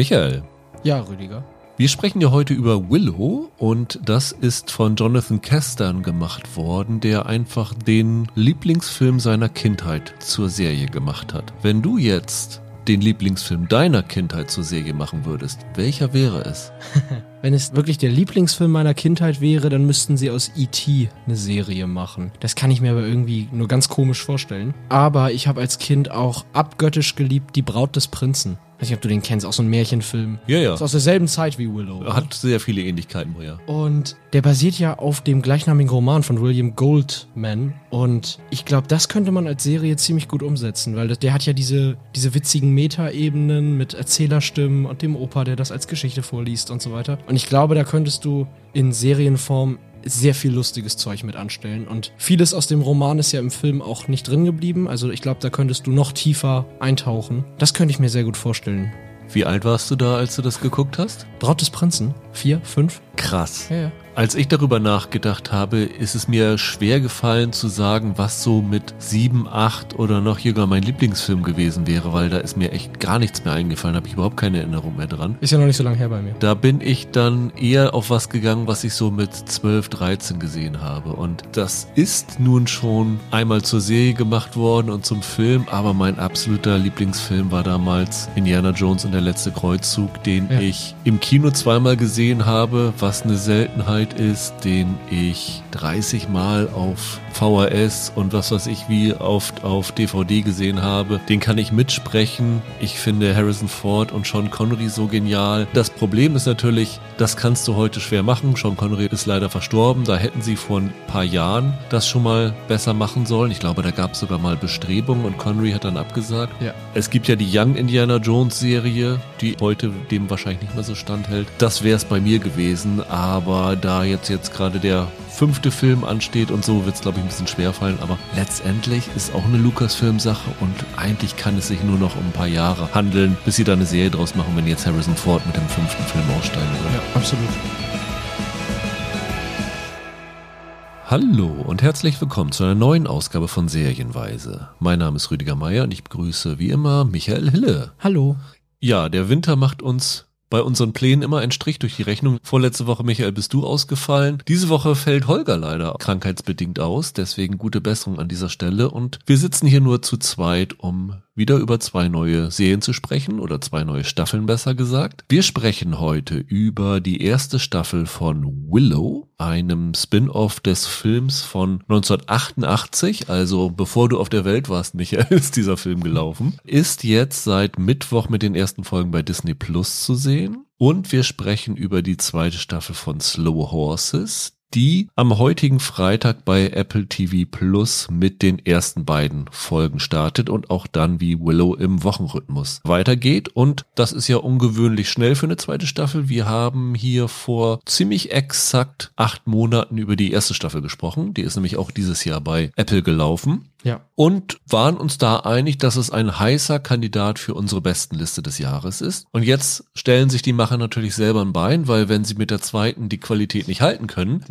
Michael. Ja, Rüdiger. Wir sprechen ja heute über Willow und das ist von Jonathan Castan gemacht worden, der einfach den Lieblingsfilm seiner Kindheit zur Serie gemacht hat. Wenn du jetzt den Lieblingsfilm deiner Kindheit zur Serie machen würdest, welcher wäre es? Wenn es wirklich der Lieblingsfilm meiner Kindheit wäre, dann müssten sie aus E.T. eine Serie machen. Das kann ich mir aber irgendwie nur ganz komisch vorstellen. Aber ich habe als Kind auch abgöttisch geliebt Die Braut des Prinzen. Ich weiß nicht, ob du den kennst, auch so ein Märchenfilm. Ja, ja. Ist aus derselben Zeit wie Willow. Hat sehr viele Ähnlichkeiten, ja. Und der basiert ja auf dem gleichnamigen Roman von William Goldman. Und ich glaube, das könnte man als Serie ziemlich gut umsetzen, weil der hat ja diese, diese witzigen Meta-Ebenen mit Erzählerstimmen und dem Opa, der das als Geschichte vorliest und so weiter. Und ich glaube, da könntest du in Serienform sehr viel lustiges Zeug mit anstellen. Und vieles aus dem Roman ist ja im Film auch nicht drin geblieben. Also ich glaube, da könntest du noch tiefer eintauchen. Das könnte ich mir sehr gut vorstellen. Wie alt warst du da, als du das geguckt hast? Braut des Prinzen? Vier, fünf? Krass. Ja, ja. Als ich darüber nachgedacht habe, ist es mir schwer gefallen zu sagen, was so mit sieben, acht oder noch jünger mein Lieblingsfilm gewesen wäre, weil da ist mir echt gar nichts mehr eingefallen, habe ich überhaupt keine Erinnerung mehr dran. Ist ja noch nicht so lange her bei mir. Da bin ich dann eher auf was gegangen, was ich so mit 12, 13 gesehen habe. Und das ist nun schon einmal zur Serie gemacht worden und zum Film, aber mein absoluter Lieblingsfilm war damals Indiana Jones und der letzte Kreuzzug, den Ja. ich im Kino zweimal gesehen habe, was eine Seltenheit ist, den ich 30 Mal auf VHS und was weiß ich wie oft auf DVD gesehen habe. Den kann ich mitsprechen. Ich finde Harrison Ford und Sean Connery so genial. Das Problem ist natürlich, das kannst du heute schwer machen. Sean Connery ist leider verstorben. Da hätten sie vor ein paar Jahren das schon mal besser machen sollen. Ich glaube, da gab es sogar mal Bestrebungen und Connery hat dann abgesagt. Ja. Es gibt ja die Young Indiana Jones Serie, die heute dem wahrscheinlich nicht mehr so standhält. Das wäre es bei mir gewesen, aber da jetzt jetzt gerade der fünfte Film ansteht und so wird es glaube ich ein bisschen schwer fallen, aber letztendlich ist auch eine Lucasfilm-Sache und eigentlich kann es sich nur noch um ein paar Jahre handeln, bis sie da eine Serie draus machen, wenn jetzt Harrison Ford mit dem fünften Film aussteigen würde. Ja, absolut. Hallo und herzlich willkommen zu einer neuen Ausgabe von Serienweise. Mein Name ist Rüdiger Meier und ich begrüße wie immer Michael Hille. Hallo. Ja, der Winter macht uns bei unseren Plänen immer einen Strich durch die Rechnung. Vorletzte Woche, Michael, bist du ausgefallen. Diese Woche fällt Holger leider krankheitsbedingt aus. Deswegen gute Besserung an dieser Stelle. Und wir sitzen hier nur zu zweit, um wieder über zwei neue Serien zu sprechen oder zwei neue Staffeln besser gesagt. Wir sprechen heute über die erste Staffel von Willow, einem Spin-off des Films von 1988, also bevor du auf der Welt warst, Michael, ist dieser Film gelaufen, ist jetzt seit Mittwoch mit den ersten Folgen bei Disney Plus zu sehen. Und wir sprechen über die zweite Staffel von Slow Horses, die am heutigen Freitag bei Apple TV Plus mit den ersten beiden Folgen startet und auch dann wie Willow im Wochenrhythmus weitergeht. Und das ist ja ungewöhnlich schnell für eine zweite Staffel. Wir haben hier vor ziemlich exakt acht Monaten über die erste Staffel gesprochen. Die ist nämlich auch dieses Jahr bei Apple gelaufen Ja. und waren uns da einig, dass es ein heißer Kandidat für unsere besten Liste des Jahres ist. Und jetzt stellen sich die Macher natürlich selber ein Bein, weil wenn sie mit der zweiten die Qualität nicht halten können,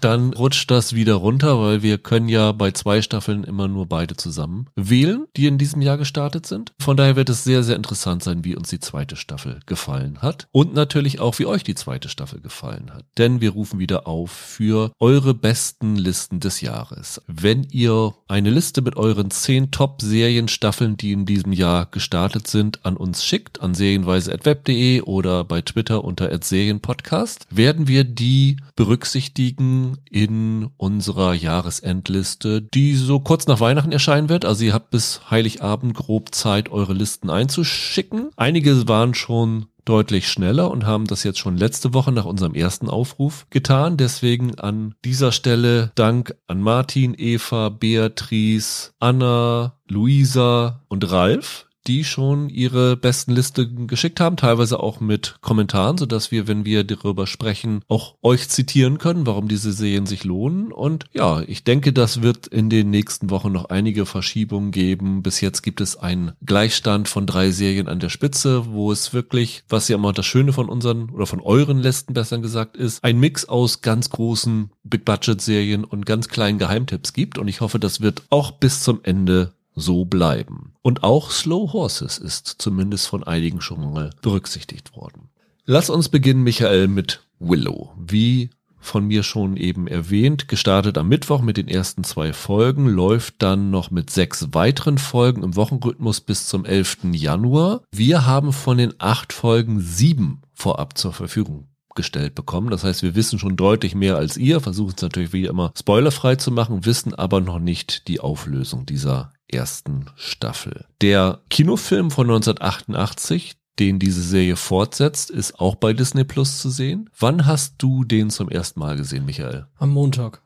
dann rutscht das wieder runter, weil wir können ja bei zwei Staffeln immer nur beide zusammen wählen, die in diesem Jahr gestartet sind. Von daher wird es sehr, sehr interessant sein, wie uns die zweite Staffel gefallen hat. Und natürlich auch, wie euch die zweite Staffel gefallen hat. Denn wir rufen wieder auf für eure besten Listen des Jahres. Wenn ihr eine Liste mit euren zehn Top-Serienstaffeln, die in diesem Jahr gestartet sind, an uns schickt, an serienweise.web.de oder bei Twitter unter @serienpodcast, werden wir die berücksichtigen in unserer Jahresendliste, die so kurz nach Weihnachten erscheinen wird. Also ihr habt bis Heiligabend grob Zeit, eure Listen einzuschicken. Einige waren schon deutlich schneller und haben das jetzt schon letzte Woche nach unserem ersten Aufruf getan. Deswegen an dieser Stelle Dank an Martin, Eva, Beatrice, Anna, Luisa und Ralf die schon ihre besten Listen geschickt haben, teilweise auch mit Kommentaren, sodass wir, wenn wir darüber sprechen, auch euch zitieren können, warum diese Serien sich lohnen. Und ja, ich denke, das wird in den nächsten Wochen noch einige Verschiebungen geben. Bis jetzt gibt es einen Gleichstand von drei Serien an der Spitze, wo es wirklich, was ja immer das Schöne von unseren oder von euren Listen besser gesagt ist, ein Mix aus ganz großen Big-Budget-Serien und ganz kleinen Geheimtipps gibt. Und ich hoffe, das wird auch bis zum Ende so bleiben. Und auch Slow Horses ist zumindest von einigen schon mal berücksichtigt worden. Lass uns beginnen, Michael, mit Willow. Wie von mir schon eben erwähnt, gestartet am Mittwoch mit den ersten zwei Folgen, läuft dann noch mit sechs weiteren Folgen im Wochenrhythmus bis zum 11. Januar. Wir haben von den acht Folgen sieben vorab zur Verfügung gestellt bekommen. Das heißt, wir wissen schon deutlich mehr als ihr, versuchen es natürlich wie immer spoilerfrei zu machen, wissen aber noch nicht die Auflösung dieser ersten Staffel. Der Kinofilm von 1988, den diese Serie fortsetzt, ist auch bei Disney Plus zu sehen. Wann hast du den zum ersten Mal gesehen, Michael? Am Montag.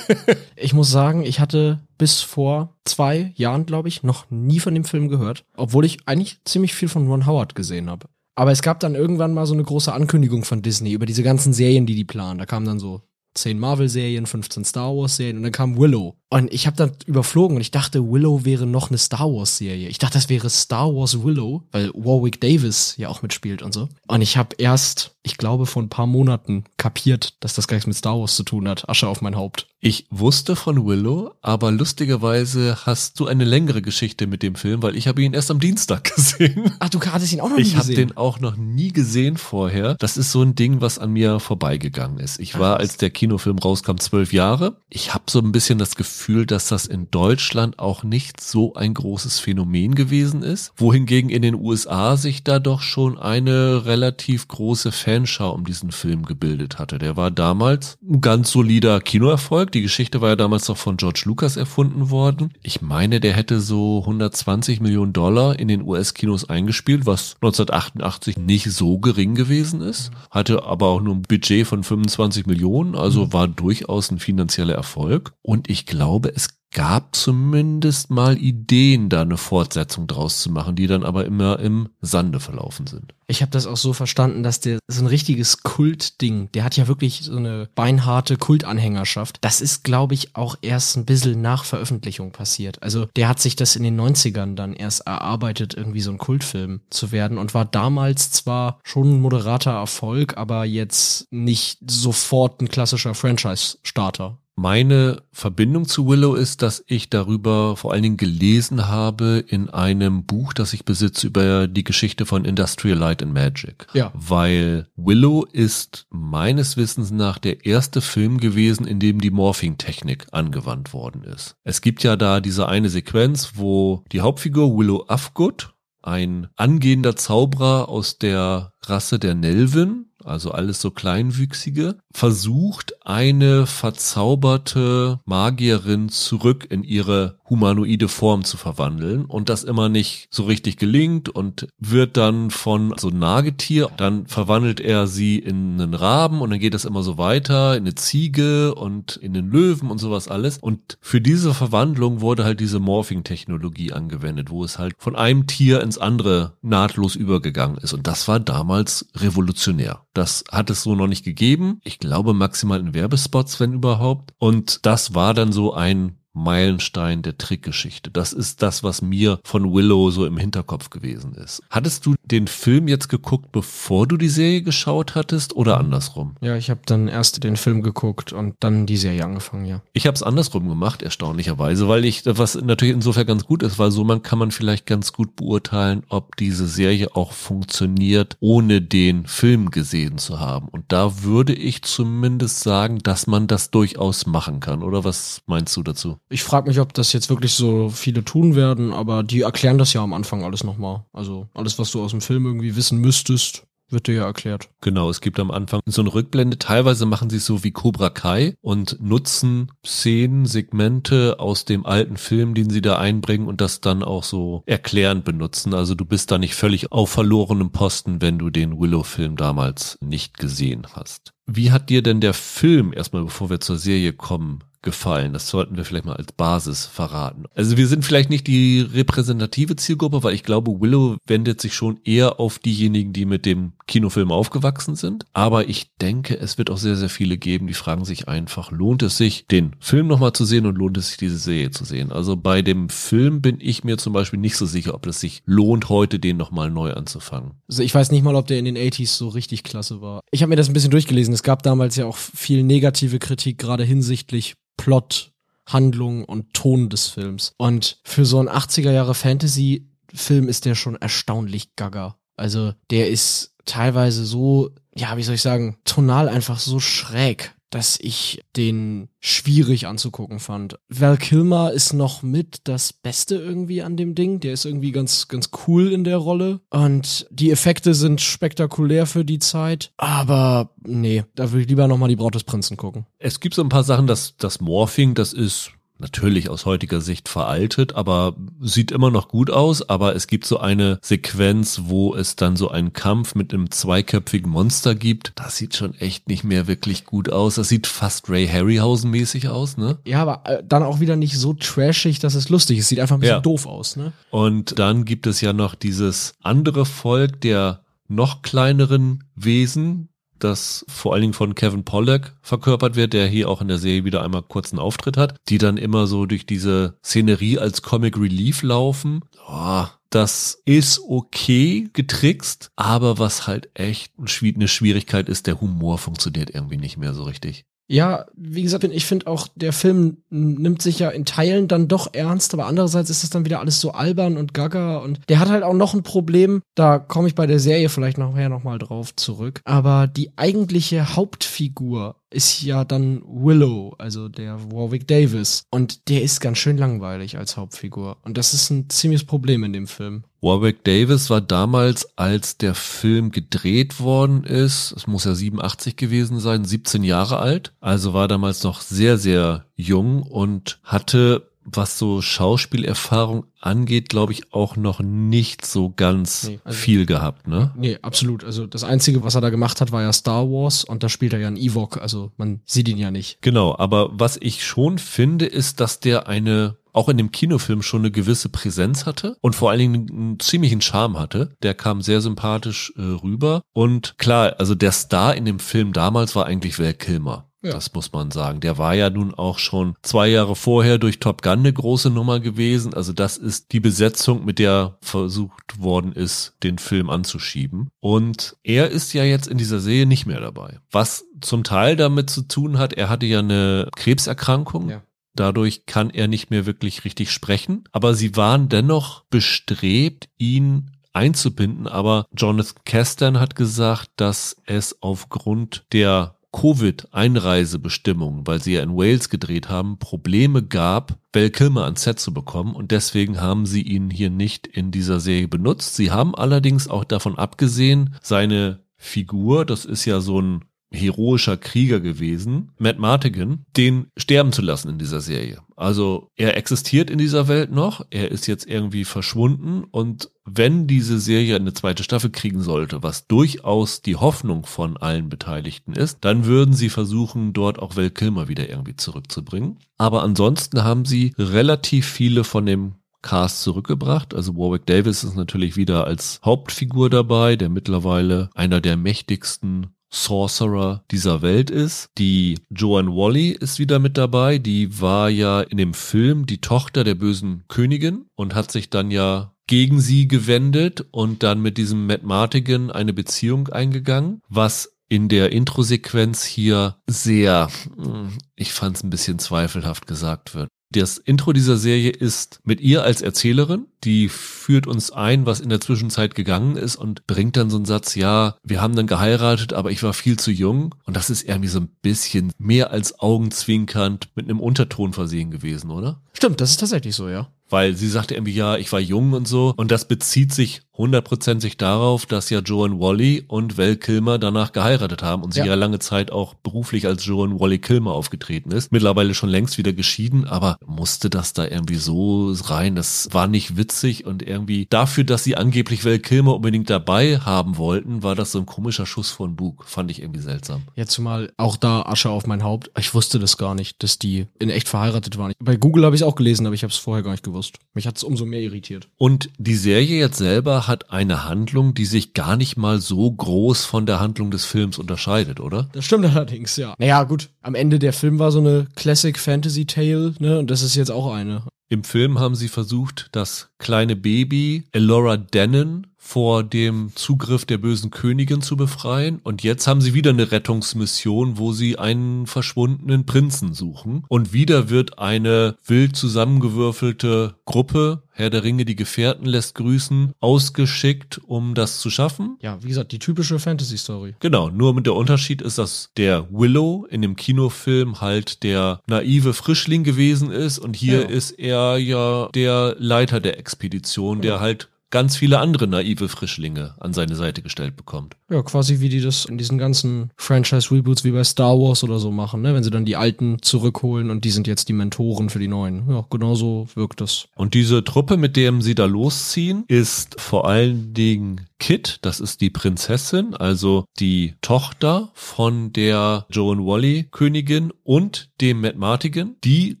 ich muss sagen, ich hatte bis vor zwei Jahren, glaube ich, noch nie von dem Film gehört, obwohl ich eigentlich ziemlich viel von Ron Howard gesehen habe. Aber es gab dann irgendwann mal so eine große Ankündigung von Disney über diese ganzen Serien, die die planen. Da kamen dann so 10 Marvel-Serien, 15 Star Wars-Serien und dann kam Willow. Und ich habe dann überflogen und ich dachte, Willow wäre noch eine Star Wars-Serie. Ich dachte, das wäre Star Wars Willow, weil Warwick Davis ja auch mitspielt und so. Und ich habe erst, ich glaube, vor ein paar Monaten kapiert, dass das gar nichts mit Star Wars zu tun hat. Asche auf mein Haupt. Ich wusste von Willow, aber lustigerweise hast du eine längere Geschichte mit dem Film, weil ich habe ihn erst am Dienstag gesehen. Ach, du hattest ihn auch noch ich nie gesehen? Ich habe den auch noch nie gesehen vorher. Das ist so ein Ding, was an mir vorbeigegangen ist. Ich war, als der Kinofilm rauskam, zwölf Jahre. Ich habe so ein bisschen das Gefühl, dass das in Deutschland auch nicht so ein großes Phänomen gewesen ist, wohingegen in den USA sich da doch schon eine relativ große Fanschau um diesen Film gebildet hatte. Der war damals ein ganz solider Kinoerfolg die Geschichte war ja damals noch von George Lucas erfunden worden. Ich meine, der hätte so 120 Millionen Dollar in den US-Kinos eingespielt, was 1988 nicht so gering gewesen ist. Hatte aber auch nur ein Budget von 25 Millionen, also mhm. war durchaus ein finanzieller Erfolg. Und ich glaube, es gab zumindest mal Ideen, da eine Fortsetzung draus zu machen, die dann aber immer im Sande verlaufen sind. Ich habe das auch so verstanden, dass der so ein richtiges Kultding, der hat ja wirklich so eine beinharte Kultanhängerschaft. Das ist, glaube ich, auch erst ein bisschen nach Veröffentlichung passiert. Also der hat sich das in den 90ern dann erst erarbeitet, irgendwie so ein Kultfilm zu werden und war damals zwar schon ein moderater Erfolg, aber jetzt nicht sofort ein klassischer Franchise-Starter. Meine Verbindung zu Willow ist, dass ich darüber vor allen Dingen gelesen habe in einem Buch, das ich besitze über die Geschichte von Industrial Light and Magic. Ja. Weil Willow ist meines Wissens nach der erste Film gewesen, in dem die Morphing-Technik angewandt worden ist. Es gibt ja da diese eine Sequenz, wo die Hauptfigur Willow Afgood, ein angehender Zauberer aus der Rasse der Nelvin, also alles so kleinwüchsige, versucht eine verzauberte Magierin zurück in ihre humanoide Form zu verwandeln und das immer nicht so richtig gelingt und wird dann von so Nagetier, dann verwandelt er sie in einen Raben und dann geht das immer so weiter in eine Ziege und in den Löwen und sowas alles und für diese Verwandlung wurde halt diese Morphing-Technologie angewendet, wo es halt von einem Tier ins andere nahtlos übergegangen ist und das war damals revolutionär. Das hat es so noch nicht gegeben. Ich glaube maximal in Werbespots, wenn überhaupt. Und das war dann so ein Meilenstein der Trickgeschichte. Das ist das, was mir von Willow so im Hinterkopf gewesen ist. Hattest du den Film jetzt geguckt, bevor du die Serie geschaut hattest oder andersrum? Ja, ich habe dann erst den Film geguckt und dann die Serie angefangen, ja. Ich habe es andersrum gemacht, erstaunlicherweise, weil ich, was natürlich insofern ganz gut ist, weil so man kann man vielleicht ganz gut beurteilen, ob diese Serie auch funktioniert, ohne den Film gesehen zu haben. Und da würde ich zumindest sagen, dass man das durchaus machen kann. Oder was meinst du dazu? Ich frage mich, ob das jetzt wirklich so viele tun werden, aber die erklären das ja am Anfang alles nochmal. Also alles, was du aus dem Film irgendwie wissen müsstest, wird dir ja erklärt. Genau, es gibt am Anfang so eine Rückblende. Teilweise machen sie es so wie Cobra Kai und nutzen Szenen, Segmente aus dem alten Film, den sie da einbringen und das dann auch so erklärend benutzen. Also du bist da nicht völlig auf verlorenem Posten, wenn du den Willow-Film damals nicht gesehen hast. Wie hat dir denn der Film, erstmal bevor wir zur Serie kommen, gefallen. Das sollten wir vielleicht mal als Basis verraten. Also wir sind vielleicht nicht die repräsentative Zielgruppe, weil ich glaube, Willow wendet sich schon eher auf diejenigen, die mit dem Kinofilm aufgewachsen sind. Aber ich denke, es wird auch sehr, sehr viele geben, die fragen sich einfach, lohnt es sich, den Film nochmal zu sehen und lohnt es sich, diese Serie zu sehen? Also bei dem Film bin ich mir zum Beispiel nicht so sicher, ob es sich lohnt, heute den nochmal neu anzufangen. Also ich weiß nicht mal, ob der in den 80s so richtig klasse war. Ich habe mir das ein bisschen durchgelesen. Es gab damals ja auch viel negative Kritik, gerade hinsichtlich Plot Handlung und Ton des Films. Und für so ein 80er Jahre Fantasy Film ist der schon erstaunlich gaga. Also der ist teilweise so, ja, wie soll ich sagen, tonal einfach so schräg, dass ich den schwierig anzugucken fand. Val Kilmer ist noch mit das Beste irgendwie an dem Ding. Der ist irgendwie ganz, ganz cool in der Rolle. Und die Effekte sind spektakulär für die Zeit. Aber nee, da würde ich lieber nochmal die Braut des Prinzen gucken. Es gibt so ein paar Sachen, das, das Morphing, das ist natürlich aus heutiger Sicht veraltet, aber sieht immer noch gut aus. Aber es gibt so eine Sequenz, wo es dann so einen Kampf mit einem zweiköpfigen Monster gibt. Das sieht schon echt nicht mehr wirklich gut aus. Das sieht fast Ray Harryhausen mäßig aus, ne? Ja, aber äh, dann auch wieder nicht so trashig, dass es lustig ist. Sieht einfach ein bisschen ja. doof aus, ne? Und dann gibt es ja noch dieses andere Volk der noch kleineren Wesen, das vor allen Dingen von Kevin Pollack verkörpert wird, der hier auch in der Serie wieder einmal kurz einen Auftritt hat, die dann immer so durch diese Szenerie als Comic Relief laufen. Oh, das ist okay getrickst, aber was halt echt eine Schwierigkeit ist, der Humor funktioniert irgendwie nicht mehr so richtig. Ja, wie gesagt, ich finde auch, der Film nimmt sich ja in Teilen dann doch ernst, aber andererseits ist es dann wieder alles so albern und gaga und der hat halt auch noch ein Problem, da komme ich bei der Serie vielleicht nachher nochmal drauf zurück, aber die eigentliche Hauptfigur ist ja dann Willow, also der Warwick Davis. Und der ist ganz schön langweilig als Hauptfigur. Und das ist ein ziemliches Problem in dem Film. Warwick Davis war damals, als der Film gedreht worden ist, es muss ja 87 gewesen sein, 17 Jahre alt. Also war damals noch sehr, sehr jung und hatte was so Schauspielerfahrung angeht, glaube ich, auch noch nicht so ganz nee, also, viel gehabt, ne? Nee, absolut. Also das Einzige, was er da gemacht hat, war ja Star Wars und da spielt er ja einen Ewok, also man sieht ihn ja nicht. Genau, aber was ich schon finde, ist, dass der eine auch in dem Kinofilm schon eine gewisse Präsenz hatte und vor allen Dingen einen ziemlichen Charme hatte. Der kam sehr sympathisch äh, rüber. Und klar, also der Star in dem Film damals war eigentlich Val Kilmer. Ja. Das muss man sagen. Der war ja nun auch schon zwei Jahre vorher durch Top Gun eine große Nummer gewesen. Also das ist die Besetzung, mit der versucht worden ist, den Film anzuschieben. Und er ist ja jetzt in dieser Serie nicht mehr dabei. Was zum Teil damit zu tun hat, er hatte ja eine Krebserkrankung. Ja. Dadurch kann er nicht mehr wirklich richtig sprechen. Aber sie waren dennoch bestrebt, ihn einzubinden. Aber Jonathan Castan hat gesagt, dass es aufgrund der Covid-Einreisebestimmungen, weil sie ja in Wales gedreht haben, Probleme gab, Val Kilmer ans Set zu bekommen und deswegen haben sie ihn hier nicht in dieser Serie benutzt. Sie haben allerdings auch davon abgesehen, seine Figur, das ist ja so ein heroischer Krieger gewesen, Matt Martigan, den sterben zu lassen in dieser Serie. Also er existiert in dieser Welt noch, er ist jetzt irgendwie verschwunden und wenn diese Serie eine zweite Staffel kriegen sollte, was durchaus die Hoffnung von allen Beteiligten ist, dann würden sie versuchen, dort auch Val Kilmer wieder irgendwie zurückzubringen. Aber ansonsten haben sie relativ viele von dem Cast zurückgebracht. Also Warwick Davis ist natürlich wieder als Hauptfigur dabei, der mittlerweile einer der mächtigsten Sorcerer dieser Welt ist. Die Joanne Wally ist wieder mit dabei. Die war ja in dem Film die Tochter der bösen Königin und hat sich dann ja gegen sie gewendet und dann mit diesem Matt Martigan eine Beziehung eingegangen, was in der Introsequenz hier sehr, hm, ich fand es ein bisschen zweifelhaft gesagt wird. Das Intro dieser Serie ist mit ihr als Erzählerin, die führt uns ein, was in der Zwischenzeit gegangen ist und bringt dann so einen Satz, ja, wir haben dann geheiratet, aber ich war viel zu jung. Und das ist irgendwie so ein bisschen mehr als augenzwinkernd mit einem Unterton versehen gewesen, oder? Stimmt, das ist tatsächlich so, ja. Weil sie sagte irgendwie, ja, ich war jung und so. Und das bezieht sich hundertprozentig darauf, dass ja Joan Wally und Val Kilmer danach geheiratet haben und sie ja. ja lange Zeit auch beruflich als Joan Wally Kilmer aufgetreten ist. Mittlerweile schon längst wieder geschieden, aber musste das da irgendwie so rein? Das war nicht witzig und irgendwie dafür, dass sie angeblich Val Kilmer unbedingt dabei haben wollten, war das so ein komischer Schuss von Bug. Fand ich irgendwie seltsam. Jetzt zumal auch da Asche auf mein Haupt. Ich wusste das gar nicht, dass die in echt verheiratet waren. Bei Google habe ich auch gelesen, aber ich habe es vorher gar nicht gewusst gewusst. Mich hat es umso mehr irritiert. Und die Serie jetzt selber hat eine Handlung, die sich gar nicht mal so groß von der Handlung des Films unterscheidet, oder? Das stimmt allerdings, ja. Naja, gut. Am Ende der Film war so eine Classic Fantasy Tale, ne? Und das ist jetzt auch eine. Im Film haben sie versucht, das kleine Baby Elora Denon vor dem Zugriff der bösen Königin zu befreien. Und jetzt haben sie wieder eine Rettungsmission, wo sie einen verschwundenen Prinzen suchen. Und wieder wird eine wild zusammengewürfelte Gruppe Herr der Ringe, die Gefährten lässt grüßen, ausgeschickt, um das zu schaffen. Ja, wie gesagt, die typische Fantasy-Story. Genau, nur mit der Unterschied ist, dass der Willow in dem Kinofilm halt der naive Frischling gewesen ist und hier Ja. ist er ja der Leiter der Expedition, der Ja. halt ganz viele andere naive Frischlinge an seine Seite gestellt bekommt. Ja, quasi wie die das in diesen ganzen Franchise-Reboots wie bei Star Wars oder so machen, ne? Wenn sie dann die Alten zurückholen und die sind jetzt die Mentoren für die Neuen. Ja, genau so wirkt das. Und diese Truppe, mit der sie da losziehen, ist vor allen Dingen Kit, das ist die Prinzessin, also die Tochter von der Joan Wally Königin und dem Matt Martigan. Die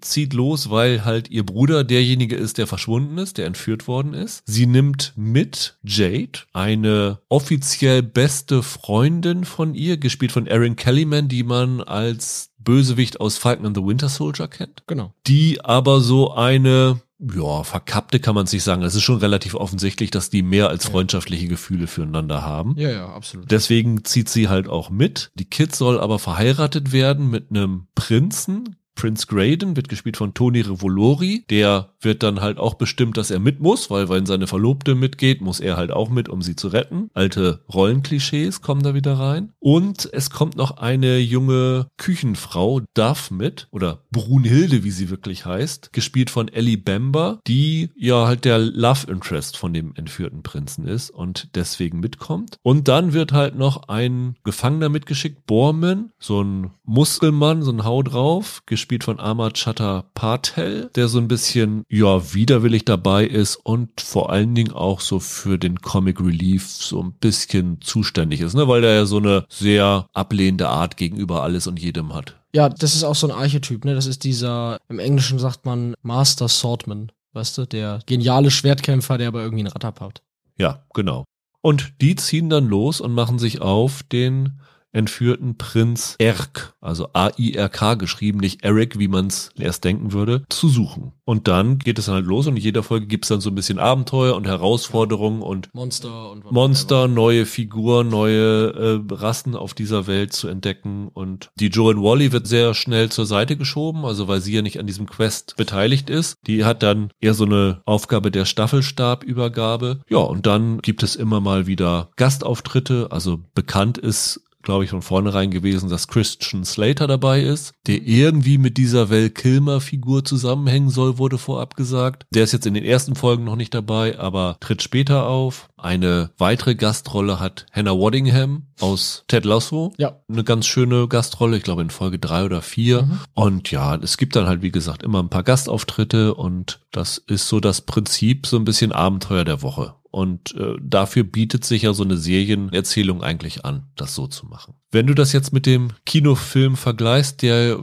zieht los, weil halt ihr Bruder derjenige ist, der verschwunden ist, der entführt worden ist. Sie nimmt mit Jade, eine offiziell beste Freundin von ihr, gespielt von Erin Kellyman, die man als Bösewicht aus Falcon and the Winter Soldier kennt Genau. die aber so eine, ja, verkappte kann man es nicht sagen. Es ist schon relativ offensichtlich, dass die mehr als freundschaftliche Gefühle füreinander haben. Ja, ja, absolut. Deswegen zieht sie halt auch mit. Die Kid soll aber verheiratet werden mit einem Prinzen. Prince Graydon wird gespielt von Tony Revolori. Der wird dann halt auch bestimmt, dass er mit muss, weil wenn seine Verlobte mitgeht, muss er halt auch mit, um sie zu retten. Alte Rollenklischees kommen da wieder rein. Und es kommt noch eine junge Küchenfrau, Duff, mit, oder Brunhilde, wie sie wirklich heißt, gespielt von Ellie Bamber, die ja halt der Love Interest von dem entführten Prinzen ist und deswegen mitkommt. Und dann wird halt noch ein Gefangener mitgeschickt, Borman, so ein Muskelmann, so ein Hau drauf, gespielt von Amar Chatter Patel, der so ein bisschen, ja, widerwillig dabei ist und vor allen Dingen auch so für den Comic Relief so ein bisschen zuständig ist, ne, weil der ja so eine sehr ablehnende Art gegenüber alles und jedem hat. Ja, das ist auch so ein Archetyp, ne? Das ist dieser, im Englischen sagt man Master Swordman, weißt du, der geniale Schwertkämpfer, der aber irgendwie einen Ratter hat. Ja, genau. Und die ziehen dann los und machen sich auf, den entführten Prinz Erk, also A-I-R-K geschrieben, nicht Eric, wie man es erst denken würde, zu suchen. Und dann geht es dann halt los und in jeder Folge gibt es dann so ein bisschen Abenteuer und Herausforderungen und Monster und Monster, neue Figuren, neue äh, Rassen auf dieser Welt zu entdecken. Und die Joan Wally wird sehr schnell zur Seite geschoben, also weil sie ja nicht an diesem Quest beteiligt ist. Die hat dann eher so eine Aufgabe der Staffelstabübergabe. Ja, und dann gibt es immer mal wieder Gastauftritte. Also bekannt ist glaube ich, von vornherein gewesen, dass Christian Slater dabei ist, der irgendwie mit dieser Val Kilmer-Figur zusammenhängen soll, wurde vorab gesagt. Der ist jetzt in den ersten Folgen noch nicht dabei, aber tritt später auf. Eine weitere Gastrolle hat Hannah Waddingham aus Ted Lasso. Ja. Eine ganz schöne Gastrolle, ich glaube in Folge drei oder vier. Mhm. Und ja, es gibt dann halt, wie gesagt, immer ein paar Gastauftritte und das ist so das Prinzip, so ein bisschen Abenteuer der Woche. Und äh, dafür bietet sich ja so eine Serienerzählung eigentlich an, das so zu machen. Wenn du das jetzt mit dem Kinofilm vergleichst, der,